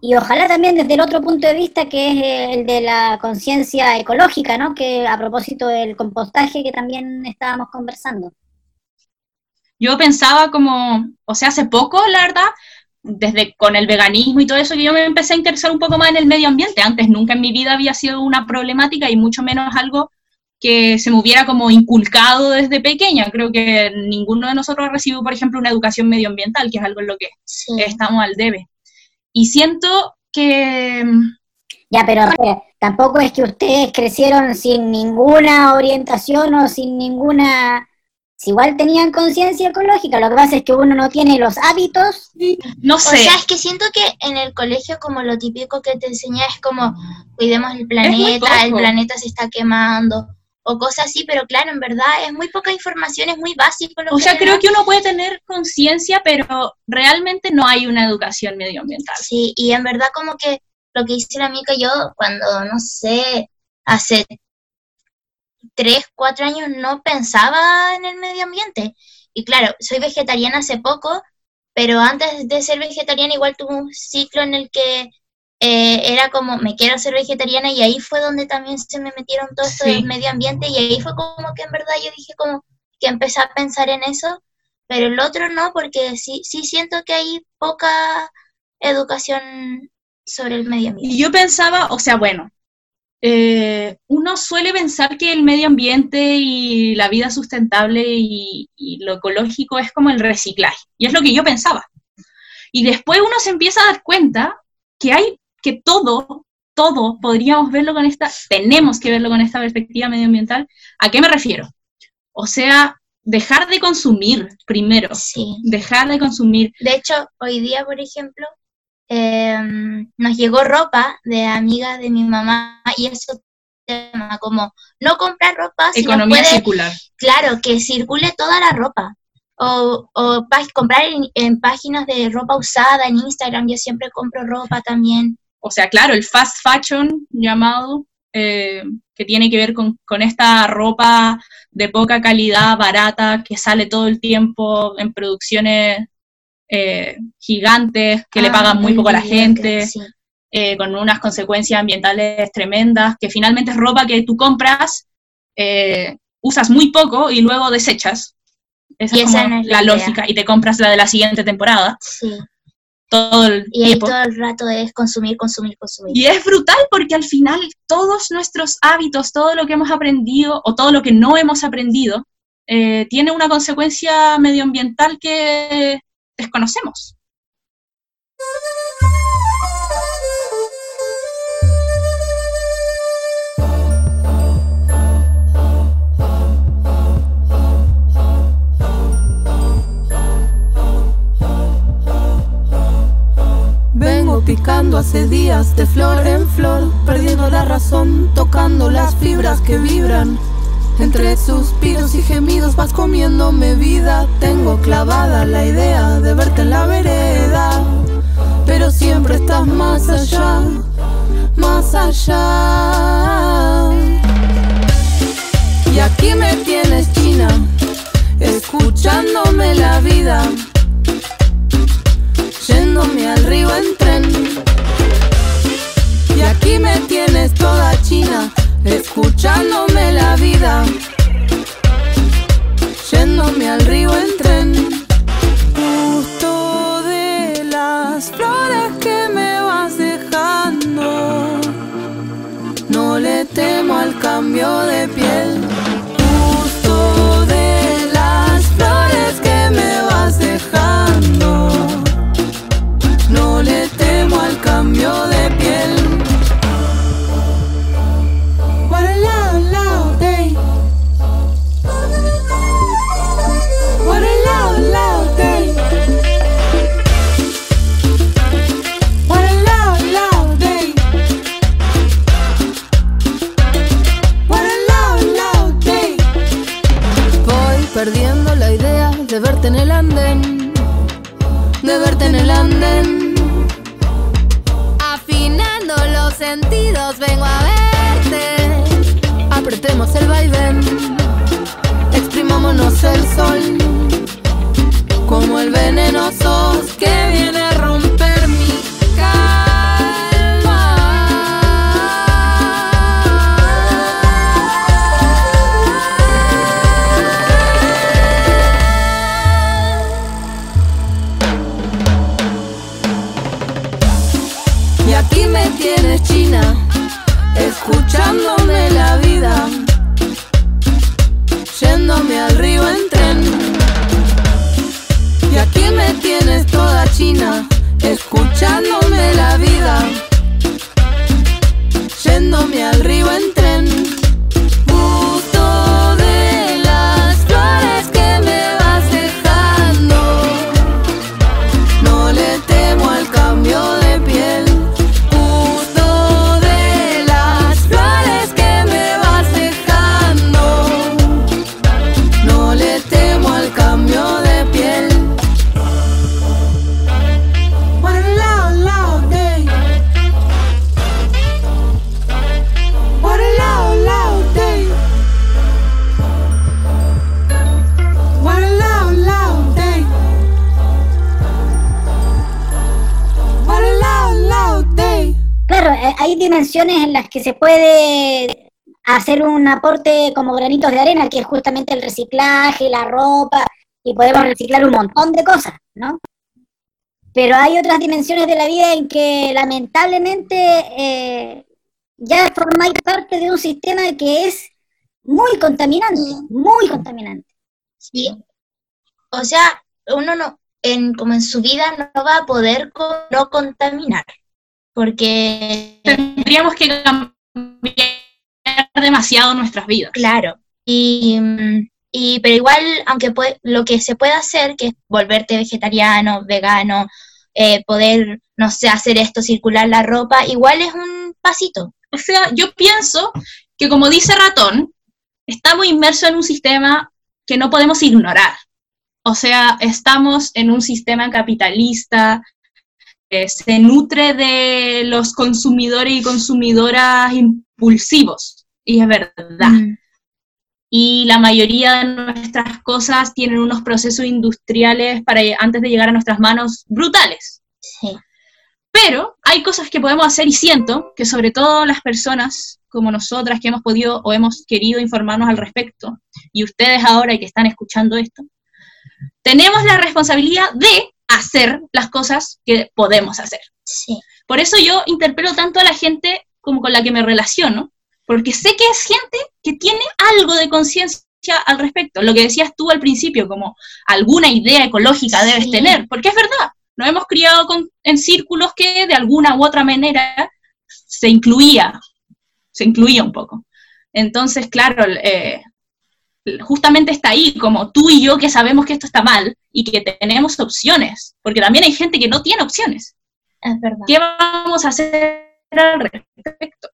S3: Y ojalá también desde el otro punto de vista, que es eh, el de la conciencia ecológica, ¿no? Que a propósito del compostaje que también estábamos conversando.
S2: Yo pensaba como, o sea, hace poco, la verdad, desde con el veganismo y todo eso, que yo me empecé a interesar un poco más en el medio ambiente. Antes nunca en mi vida había sido una problemática y mucho menos algo que se me hubiera como inculcado desde pequeña. Creo que ninguno de nosotros ha recibido, por ejemplo, una educación medioambiental, que es algo en lo que
S1: Sí.
S2: estamos al debe. Y siento que
S3: Ya, pero eh, tampoco es que ustedes crecieron sin ninguna orientación o sin ninguna... Si igual tenían conciencia ecológica, lo que pasa es que uno no tiene los hábitos.
S2: no
S1: O
S2: sé.
S1: sea, es que siento que en el colegio como lo típico que te enseña es como cuidemos el planeta, el planeta se está quemando o cosas así, pero claro, en verdad es muy poca información, es muy básico. Lo
S2: O sea,
S1: le
S2: creo que uno puede tener conciencia, pero realmente no hay una educación medioambiental.
S1: Sí, y en verdad como que lo que hice la mica yo cuando, no sé, hace tres, cuatro años no pensaba en el medio ambiente. Y claro, soy vegetariana hace poco, pero antes de ser vegetariana igual tuve un ciclo en el que eh, era como, me quiero ser vegetariana y ahí fue donde también se me metieron todo esto
S2: Sí.
S1: del medio ambiente y ahí fue como que en verdad yo dije como que empecé a pensar en eso, pero el otro no, porque sí, sí siento que hay poca educación sobre el medio ambiente.
S2: Y yo pensaba, o sea, bueno, eh, uno suele pensar que el medio ambiente y la vida sustentable y, y lo ecológico es como el reciclaje. Y es lo que yo pensaba. Y después uno se empieza a dar cuenta que hay, que todo, todo podríamos verlo con esta, tenemos que verlo con esta perspectiva medioambiental. ¿A qué me refiero? O sea, dejar de consumir primero,
S1: Sí.
S2: dejar de consumir.
S1: De hecho, hoy día, por ejemplo, em, nos llegó ropa de amigas de mi mamá y eso tema como no comprar ropa si
S2: Economía
S1: puede,
S2: circular.
S1: claro, que circule toda la ropa. O, o comprar en, en páginas de ropa usada en Instagram, yo siempre compro ropa también.
S2: o sea, claro, el fast fashion llamado, eh, que tiene que ver con, con, esta ropa de poca calidad, barata, que sale todo el tiempo en producciones eh, gigantes, que le
S1: Ah,
S2: pagan muy poco a la gente,
S1: sí.
S2: eh, con unas consecuencias ambientales tremendas, que finalmente es ropa que tú compras, eh, usas muy poco y luego desechas. Esa
S1: Y
S2: es
S1: esa
S2: como
S1: no es
S2: la
S1: idea.
S2: lógica, y te compras la de la siguiente temporada,
S1: Sí.
S2: todo el
S1: Y ahí todo el rato es consumir, consumir, consumir.
S2: Y es brutal porque al final todos nuestros hábitos, todo lo que hemos aprendido o todo lo que no hemos aprendido, tiene una consecuencia medioambiental que desconocemos.
S10: Vengo picando hace días de flor en flor, perdiendo la razón, tocando las fibras que vibran. Entre suspiros y gemidos vas comiéndome vida. Tengo clavada la idea de verte en la vereda, pero siempre estás más allá, más allá. Y aquí me tienes china, escuchándome la vida yéndome al río en tren. Y aquí me tienes toda china, escuchándome la vida, yéndome al río en tren. Justo de las flores que me vas dejando, no le temo al cambio de Afinando los sentidos, vengo a verte. Apretemos el vaivén, exprimámonos el sol. Como el venenoso que viene a romper
S3: hacer un aporte como granitos de arena, que es justamente el reciclaje, la ropa, y podemos reciclar un montón de cosas, ¿no? Pero hay otras dimensiones de la vida en que lamentablemente eh, ya formáis parte de un sistema que es muy contaminante, muy contaminante.
S1: Sí. O sea, uno no, en, como en su vida no va a poder no contaminar. Porque,
S2: Tendríamos que cambiar demasiado nuestras vidas.
S1: claro, y, y pero igual, aunque pue- lo que se puede hacer, que es volverte vegetariano, vegano, eh, poder, no sé, hacer esto, circular la ropa, igual es un pasito.
S2: O sea, yo pienso que como dice Ratón, estamos inmersos en un sistema que no podemos ignorar. O sea, estamos en un sistema capitalista eh, se nutre de los consumidores y consumidoras impulsivos, y es verdad.
S1: Mm.
S2: Y la mayoría de nuestras cosas tienen unos procesos industriales para antes de llegar a nuestras manos brutales.
S1: Sí.
S2: Pero hay cosas que podemos hacer y siento que sobre todo las personas como nosotras que hemos podido o hemos querido informarnos al respecto, y ustedes ahora que están escuchando esto, tenemos la responsabilidad de hacer las cosas que podemos hacer.
S1: Sí.
S2: Por eso yo interpelo tanto a la gente como con la que me relaciono, porque sé que es gente que tiene algo de conciencia al respecto. Lo que decías tú al principio, como alguna idea ecológica debes
S1: Sí.
S2: tener, porque es verdad, nos hemos criado con- en círculos que de alguna u otra manera se incluía, se incluía un poco. Entonces, claro, eh, justamente está ahí, como tú y yo que sabemos que esto está mal y que tenemos opciones, porque también hay gente que no tiene opciones.
S1: Es verdad.
S2: ¿Qué vamos a hacer al respecto?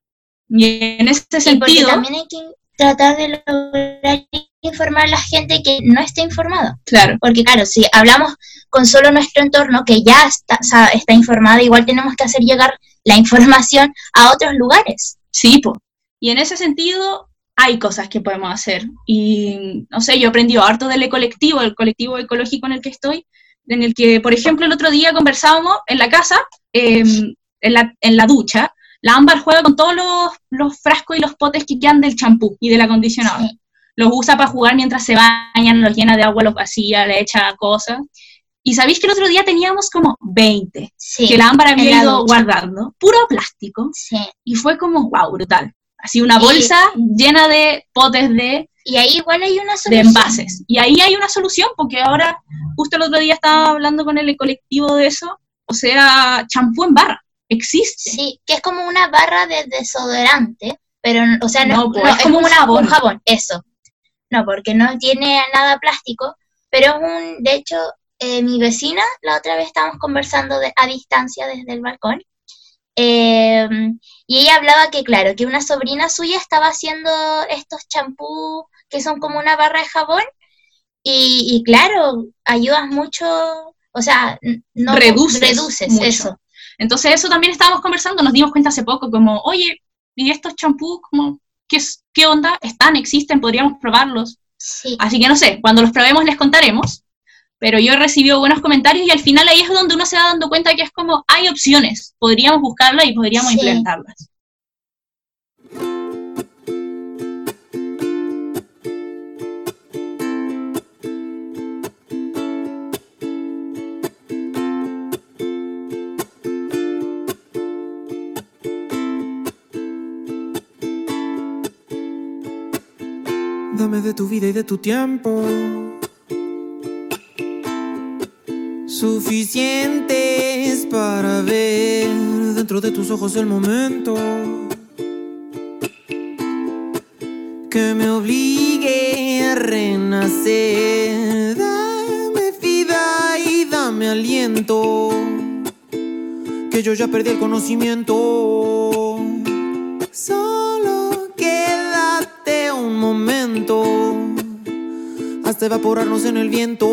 S2: Y en ese
S1: Y
S2: sentido,
S1: también hay que tratar de lograr informar a la gente que no está informada.
S2: claro,
S1: Porque claro, si hablamos con solo nuestro entorno, que ya está, sa- está informada, igual tenemos que hacer llegar la información a otros lugares.
S2: sí, po. Y en ese sentido hay cosas que podemos hacer. Y no sé, yo he aprendido harto del colectivo, el colectivo ecológico en el que estoy, en el que, por ejemplo, el otro día conversábamos en la casa, eh, en, la, en la ducha, la Ámbar juega con todos los, los frascos y los potes que quedan del champú y del acondicionador.
S1: Sí.
S2: Los usa para jugar mientras se bañan, los llena de agua, los vacía, le echa cosas. Y sabéis que el otro día teníamos como 20
S1: Sí,
S2: que la Ámbar había ido
S1: ducha.
S2: guardando, puro plástico,
S1: sí.
S2: y fue como, wow, brutal. Así una
S1: Y-
S2: bolsa llena de potes de,
S1: Y ahí igual hay una
S2: de envases. Y ahí hay una solución, porque ahora, justo el otro día estaba hablando con el colectivo de eso, o sea, champú en barra, existe.
S1: Sí, que es como una barra de desodorante, pero, o sea, no,
S2: No, pues,
S1: no,
S2: es como un jabón.
S1: un jabón, eso. No, porque no tiene nada plástico, pero es un, de hecho, eh, mi vecina, la otra vez estábamos conversando de- a distancia desde el balcón, eh, y ella hablaba que, claro, que una sobrina suya estaba haciendo estos champús que son como una barra de jabón, y, y claro, ayudas mucho, o sea, no
S2: Reduces
S1: reduces
S2: mucho.
S1: eso.
S2: Entonces eso también estábamos conversando, nos dimos cuenta hace poco, como, oye, ¿y estos champús, como, qué, onda? ¿Están, existen? ¿Podríamos probarlos?
S1: Sí.
S2: Así que no sé, cuando los probemos les contaremos, pero yo he recibido buenos comentarios y al final ahí es donde uno se va dando cuenta que es como, hay opciones, podríamos buscarlas y podríamos
S1: Sí.
S2: implementarlas.
S11: De tu vida y de tu tiempo. Suficientes para ver dentro de tus ojos el momento. Que me obligue a renacer. Dame vida y dame aliento. Que yo ya perdí el conocimiento. Hasta evaporarnos en el viento.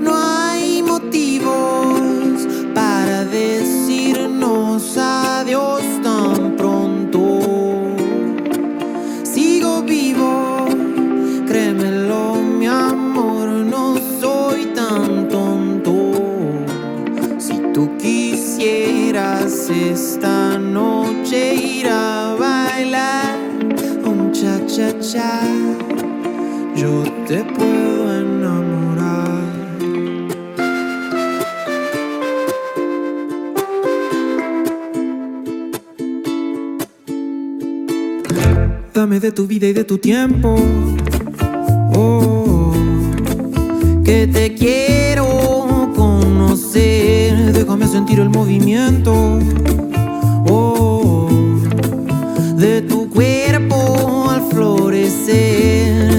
S11: No hay motivos para decirnos adiós tan pronto. Sigo vivo, créemelo, mi amor, no soy tan tonto. Si tú quisieras esta noche ir a bailar un cha cha cha, yo te puedo enamorar. Dame de tu vida y de tu tiempo. Oh, que te quiero conocer. Déjame sentir el movimiento. Oh, de tu cuerpo al florecer.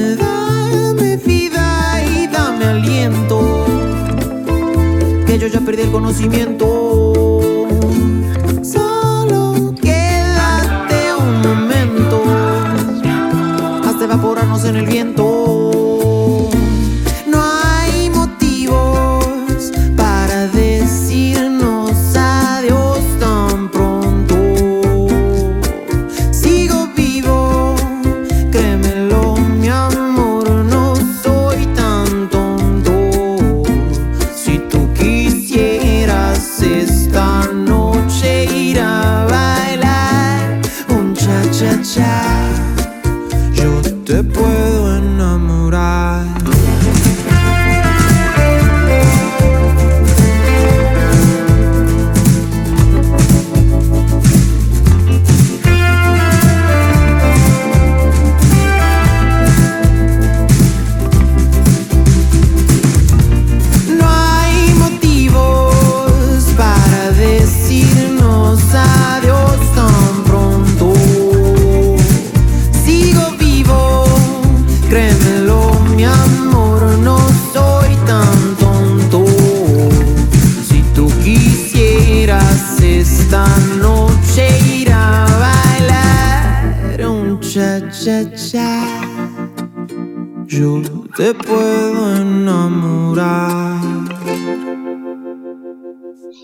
S11: Yo ya perdí el conocimiento.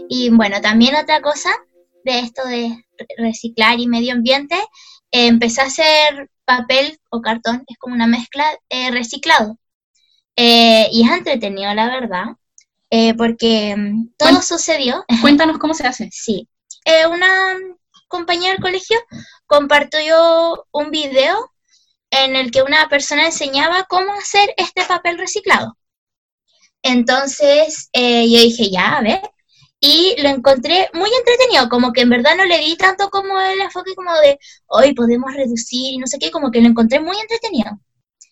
S1: Y bueno, también otra cosa de esto de reciclar y medio ambiente, eh, empecé a hacer papel o cartón, es como una mezcla eh, reciclado. Eh, y es entretenido, la verdad, eh, porque mm, todo sucedió.
S2: Cuéntanos cómo se hace.
S1: Sí. Eh, una compañera del colegio compartió un video en el que una persona enseñaba cómo hacer este papel reciclado. Entonces eh, yo dije, ya, a ver. Y lo encontré muy entretenido, como que en verdad no le di tanto como el enfoque como de, hoy podemos reducir y no sé qué, como que lo encontré muy entretenido.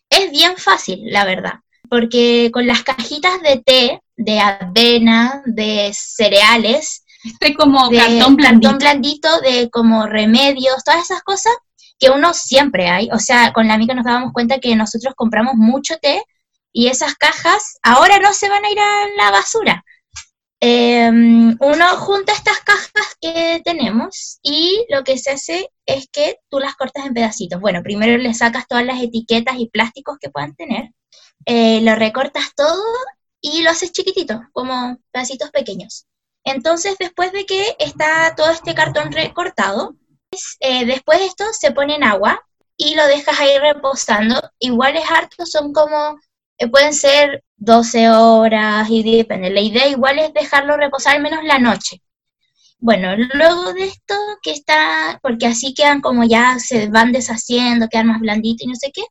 S1: Es bien fácil, la verdad, porque con las cajitas de té, de avena, de cereales,
S2: Este como
S1: de
S2: cartón blandito.
S1: cartón blandito, de como remedios, todas esas cosas que uno siempre hay. O sea, con la amiga nos dábamos cuenta que nosotros compramos mucho té y esas cajas ahora no se van a ir a la basura. Eh, uno junta estas cajas que tenemos y lo que se hace es que tú las cortas en pedacitos. Bueno, primero le sacas todas las etiquetas y plásticos que puedan tener, eh, lo recortas todo y lo haces chiquitito, como pedacitos pequeños. Entonces, después de que está todo este cartón recortado, eh, después de esto se pone en agua y lo dejas ahí reposando. Igual es harto, son como, pueden ser 12 horas y depende. La idea igual es dejarlo reposar al menos la noche. Bueno, luego de esto que está, porque así quedan como ya se van deshaciendo, quedan más blanditos y no sé qué,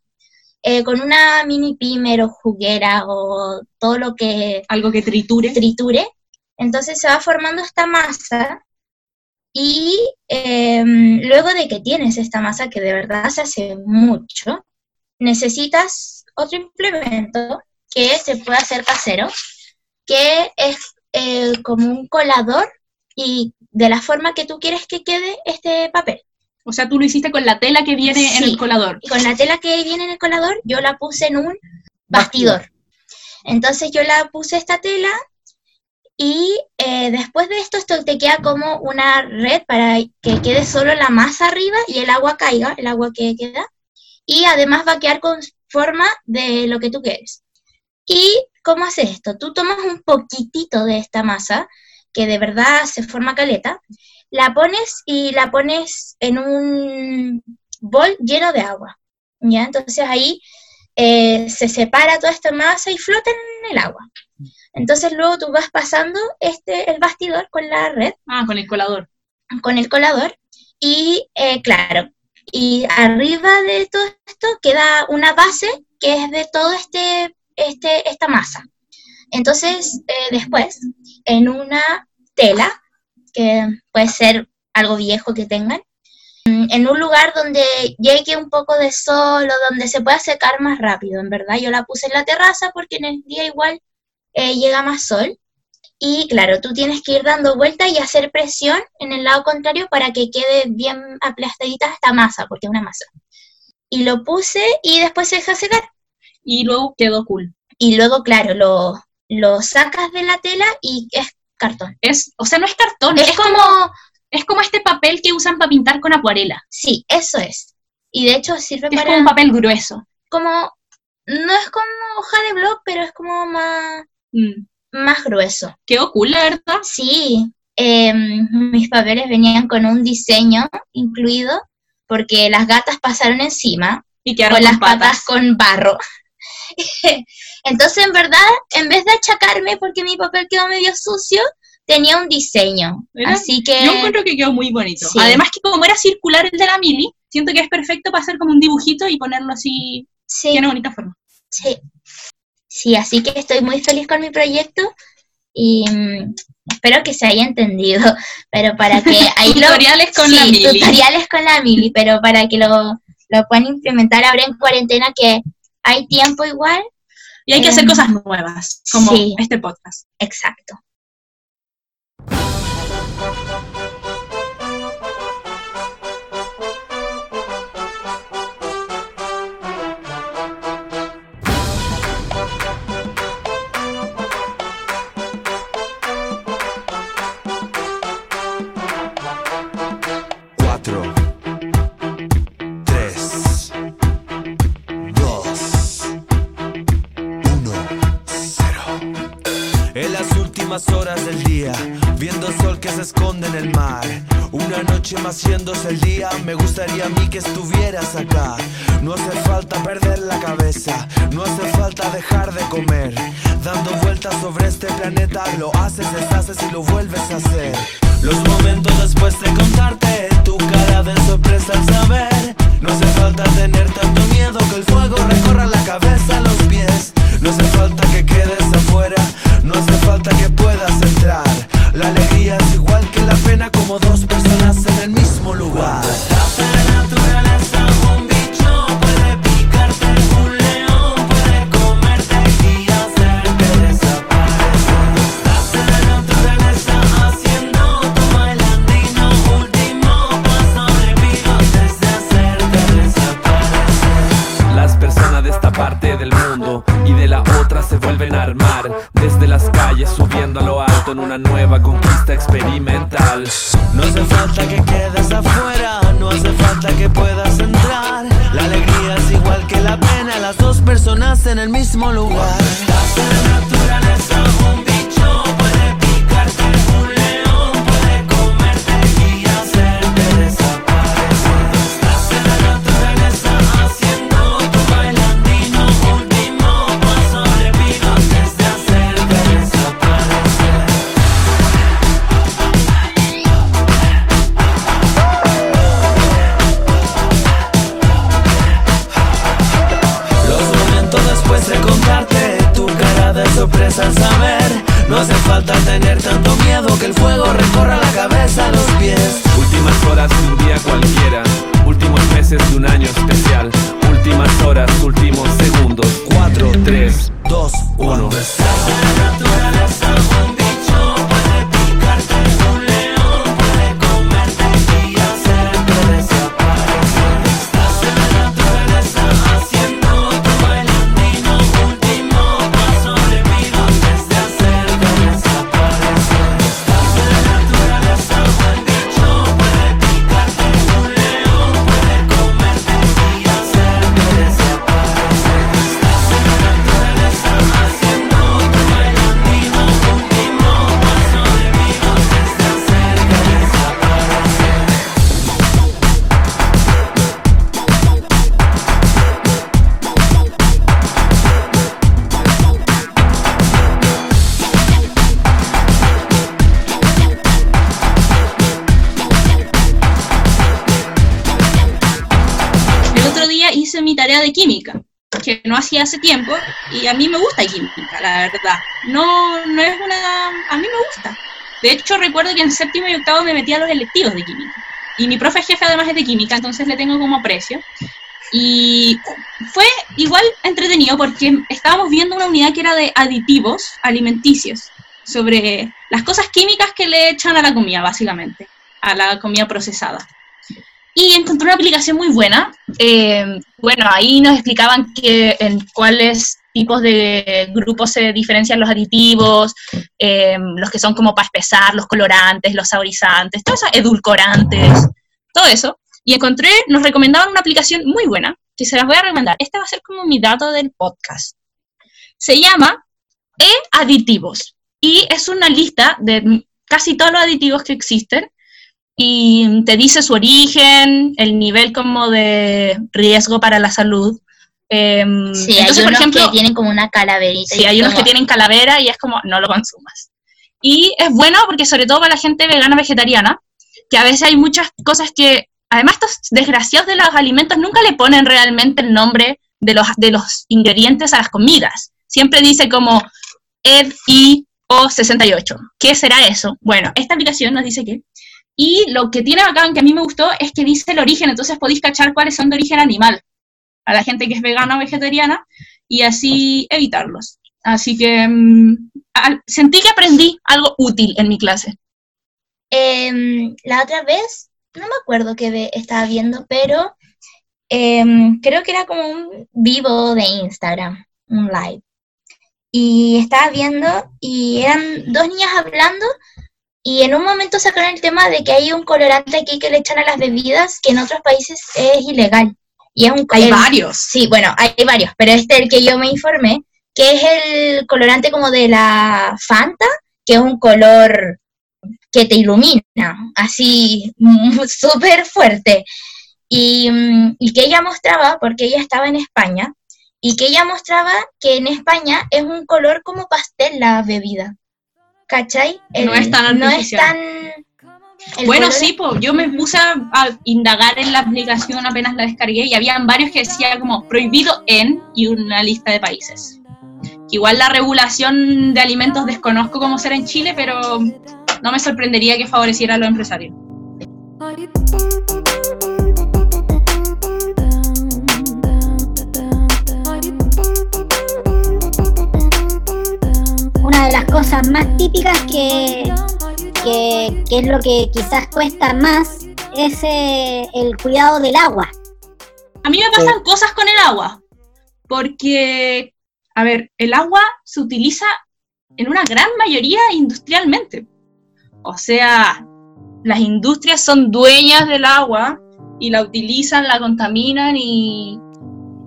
S1: eh, con una mini pimer o juguera o todo lo que
S2: Algo que triture.
S1: triture, entonces se va formando esta masa y em, luego de que tienes esta masa, que de verdad se hace mucho, necesitas otro implemento que se puede hacer casero, que es eh, como un colador y de la forma que tú quieres que quede este papel.
S2: O sea, tú lo hiciste con la tela que viene en el colador.
S1: Y con la tela que viene en el colador, yo la puse en un bastidor. Entonces yo la puse esta tela y eh, después de esto, esto te queda como una red para que quede solo la masa arriba y el agua caiga, el agua que queda. Y además va a quedar con forma de lo que tú quieres. ¿Y cómo haces esto? Tú tomas un poquitito de esta masa, que de verdad se forma caleta, la pones y la pones en un bol lleno de agua. ¿ya? Entonces ahí eh, se separa toda esta masa y flota en el agua. Entonces luego tú vas pasando este, el bastidor con la red,
S2: Ah, con el colador.
S1: con el colador, y eh, claro, y arriba de todo esto queda una base que es de todo este, este, esta masa. Entonces, eh, después, en una tela, que puede ser algo viejo que tengan, mm, en un lugar donde llegue un poco de sol o donde se pueda secar más rápido, en verdad. Yo la puse en la terraza porque en el día igual eh, llega más sol. Y claro, tú tienes que ir dando vuelta y hacer presión en el lado contrario para que quede bien aplastadita esta masa, porque es una masa. Y lo puse y después se deja secar.
S2: Y luego quedó cool.
S1: Y luego, claro, lo, lo sacas de la tela y es cartón.
S2: Es, o sea, no es cartón,
S1: Es
S2: es, como,
S1: como,
S2: es como este papel que usan para pintar con acuarela.
S1: sí, eso es. Y de hecho sirve
S2: que Es
S1: para,
S2: como un papel grueso.
S1: como, no es como hoja de blog, pero es como más,
S2: Mm.
S1: Más grueso.
S2: Quedó cool, la verdad.
S1: Sí, em, mis papeles venían con un diseño incluido porque las gatas pasaron encima
S2: Y quedaron
S1: con las
S2: con
S1: patas
S2: patas.
S1: con barro. Entonces, en verdad, en vez de achacarme porque mi papel quedó medio sucio, tenía un diseño. Así que
S2: Yo encuentro que quedó muy bonito.
S1: Sí.
S2: Además que como era circular el de la mili, siento que es perfecto para hacer como un dibujito y ponerlo así,
S1: sí,
S2: tiene bonita forma.
S1: sí. Sí, así que estoy muy feliz con mi proyecto y mm, espero que se haya entendido, pero para que ahí lo
S2: Tutoriales con
S1: sí,
S2: la mili.
S1: tutoriales con la mili, pero para que lo, lo puedan implementar ahora en cuarentena que hay tiempo igual,
S2: Y hay que
S1: Em,
S2: hacer cosas nuevas, como
S1: sí.
S2: este podcast.
S1: exacto.
S12: Últimas horas del día, viendo el sol que se esconde en el mar. Una noche más yéndose el día, me gustaría a mí que estuvieras acá. No hace falta perder la cabeza, no hace falta dejar de comer. Dando vueltas sobre este planeta, lo haces, deshaces y lo vuelves a hacer. Los momentos después de contarte, tu cara de sorpresa al saber. No hace falta tener tanto miedo que el fuego recorra la cabeza a los pies. No hace falta que quedes afuera, no hace falta que puedas entrar. La alegría es igual que la pena como dos personas en el mismo lugar. La la otra se vuelven a armar desde las calles subiendo a lo alto en una nueva conquista experimental. No hace falta que quedes afuera, no hace falta que puedas entrar. La alegría es igual que la pena, las dos personas en el mismo lugar. Hace
S2: tiempo, y a mí me gusta química, la verdad. No, no es una... A mí me gusta. De hecho, recuerdo que en séptimo y octavo me metí a los electivos de química. Y mi profe jefe además es de química, entonces le tengo como aprecio. Y fue igual entretenido porque estábamos viendo una unidad que era de aditivos alimenticios, sobre las cosas químicas que le echan a la comida, básicamente, a la comida procesada. Y encontré una aplicación muy buena. Eh, bueno, ahí nos explicaban que en cuáles tipos de grupos se diferencian los aditivos, eh, los que son como para espesar, los colorantes, los saborizantes, todos esos edulcorantes, todo eso. Y encontré, nos recomendaban una aplicación muy buena, que se las voy a recomendar. Este va a ser como mi dato del podcast. Se llama E-Aditivos. Y es una lista de casi todos los aditivos que existen y te dice su origen, el nivel como de riesgo para la salud. Em,
S1: Sí,
S2: entonces,
S1: hay
S2: por
S1: unos
S2: ejemplo,
S1: que tienen como una calaverita.
S2: Sí,
S1: y
S2: hay unos que tienen calavera y es como, no lo consumas. Y es bueno porque sobre todo para la gente vegana vegetariana, que a veces hay muchas cosas que, además estos desgraciados de los alimentos nunca le ponen realmente el nombre de los, de los ingredientes a las comidas. Siempre dice como ED, I, O 68. ¿Qué será eso? Bueno, esta aplicación nos dice que. Y lo que tiene bacán, que a mí me gustó, es que dice el origen, entonces podéis cachar cuáles son de origen animal a la gente que es vegana o vegetariana y así evitarlos. Así que mm, al- sentí que aprendí algo útil en mi clase.
S1: Em, la otra vez, no me acuerdo qué estaba viendo, pero em, creo que era como un vivo de Instagram, un live. Y estaba viendo y eran dos niñas hablando y en un momento sacaron el tema de que hay un colorante aquí que le echan a las bebidas que en otros países es ilegal. Y es un
S2: Hay
S1: el-
S2: varios.
S1: Sí, bueno, hay varios, pero este es el que yo me informé, que es el colorante como de la Fanta que es un color que te ilumina, así súper fuerte. Y, mm, y que ella mostraba, porque ella estaba en España, y que ella mostraba que en España es un color como pastel la bebida. ¿Cachai?
S2: No es tan
S1: No es tan...
S2: Bueno, sí, po, yo me puse a, a indagar en la aplicación apenas la descargué y habían varios que decía como prohibido en y una lista de países. Igual la regulación de alimentos desconozco cómo será en Chile, pero no me sorprendería que favoreciera a los empresarios.
S3: Una de las cosas más típicas que, que, que es lo que quizás cuesta más es eh, el cuidado del agua.
S2: A mí me pasan cosas con el agua, porque, a ver, el agua se utiliza en una gran mayoría industrialmente. O sea, las industrias son dueñas del agua y la utilizan, la contaminan y,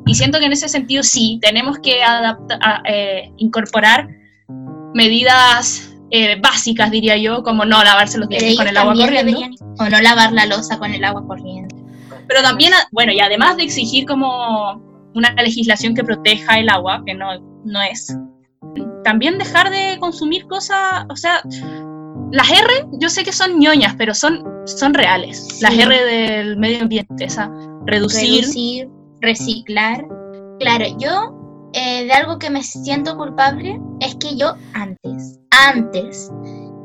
S2: y siento que en ese sentido sí, tenemos que adapta- a- eh, incorporar medidas eh, básicas, diría yo, como no lavarse los dientes con el agua
S1: deberían- o no lavar la losa con el agua corriente.
S2: Pero también, bueno, y además de exigir como una legislación que proteja el agua, que no, no es, también dejar de consumir cosas, o sea, las R yo sé que son ñoñas, pero son, son reales. Las. R del medio ambiente, esa, reducir,
S1: reducir, reciclar. Claro, yo eh, de algo que me siento culpable es que yo antes, antes,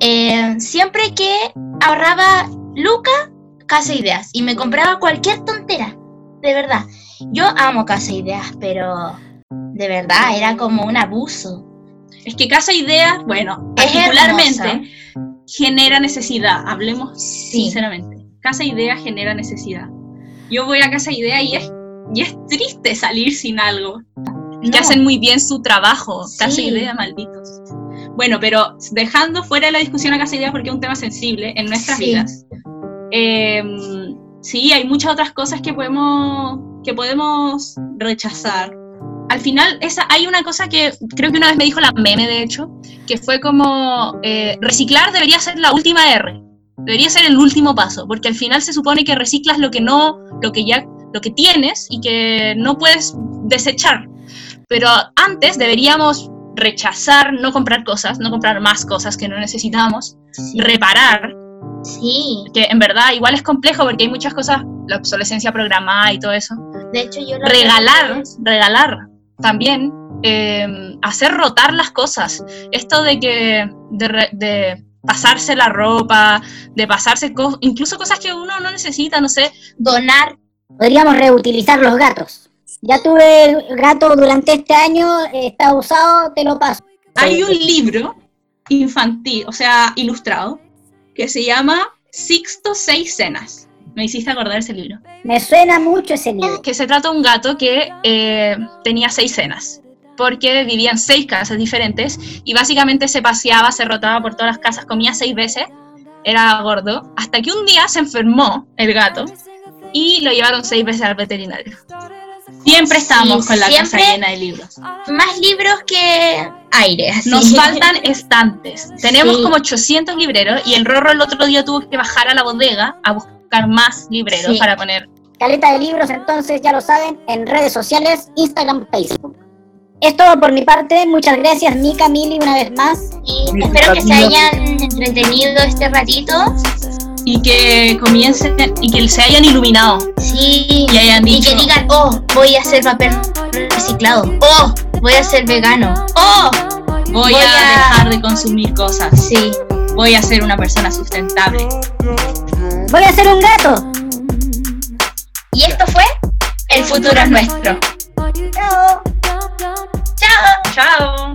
S1: eh, siempre que ahorraba Luca, Casa Ideas, y me compraba cualquier tontera, de verdad. Yo amo Casa Ideas, pero de verdad era como un abuso.
S2: Es que Casa Ideas, bueno,
S1: Es
S2: particularmente
S1: hermosa.
S2: genera necesidad, hablemos
S1: Sí.
S2: sinceramente. Casa Idea genera necesidad. Yo voy a Casa Idea y es, y es triste salir sin algo.
S1: No.
S2: que hacen muy bien su trabajo. Casa
S1: Sí.
S2: Idea, malditos. Bueno, pero dejando fuera la discusión a Casa Idea porque es un tema sensible en nuestras
S1: Sí.
S2: vidas. eh, sí, hay muchas otras cosas que podemos, que podemos rechazar. Al final, esa, hay una cosa que creo que una vez me dijo la meme, de hecho, que fue como eh, reciclar debería ser la última R. Debería ser el último paso, porque al final se supone que reciclas lo que no, lo que ya, lo que tienes y que no puedes desechar. Pero antes deberíamos rechazar, no comprar cosas, no comprar más cosas que no necesitamos,
S1: Sí.
S2: reparar,
S1: Sí,
S2: que en verdad igual es complejo porque hay muchas cosas, la obsolescencia programada y todo eso.
S1: de hecho yo lo
S2: Regalar, regalar también, eh, hacer rotar las cosas. Esto de que, de, re- de pasarse la ropa, de pasarse co- incluso cosas que uno no necesita, no sé,
S1: donar
S3: Podríamos reutilizar los gatos. Ya tuve el gato durante este año, eh, está usado, te lo paso.
S2: Hay un libro infantil, o sea, ilustrado, que se llama Sixto Seis Cenas. Me hiciste acordar ese libro.
S3: Me suena mucho ese libro.
S2: Que se trata de un gato que eh, tenía seis cenas, porque vivía en seis casas diferentes y básicamente se paseaba, se rotaba por todas las casas, comía seis veces, era gordo, hasta que un día se enfermó el gato y lo llevaron seis veces al veterinario. Siempre estamos
S1: Sí,
S2: con la casa llena de libros.
S1: más libros que aire. así.
S2: Nos faltan estantes. Tenemos
S1: Sí.
S2: como 800 libreros y el Rorro el otro día tuvo que bajar a la bodega a buscar más libreros
S1: Sí.
S2: para poner.
S3: Caleta de libros, entonces ya lo saben, en redes sociales, Instagram, Facebook. Es todo por mi parte. Muchas gracias, Mika, Mili, una vez más.
S1: Y espero que se hayan entretenido este ratito.
S2: Y que comiencen y que se hayan iluminado.
S1: Sí.
S2: Y hayan
S1: Y
S2: dicho.
S1: que digan, oh, voy a hacer papel reciclado. Oh, voy a ser vegano. Oh,
S2: Voy,
S1: Voy
S2: a,
S1: a-
S2: dejar de consumir cosas.
S1: sí.
S2: Voy a ser una persona sustentable.
S3: Voy a ser un gato.
S1: Y esto fue El futuro es nuestro.
S3: Chao.
S1: Chao.
S2: Chao.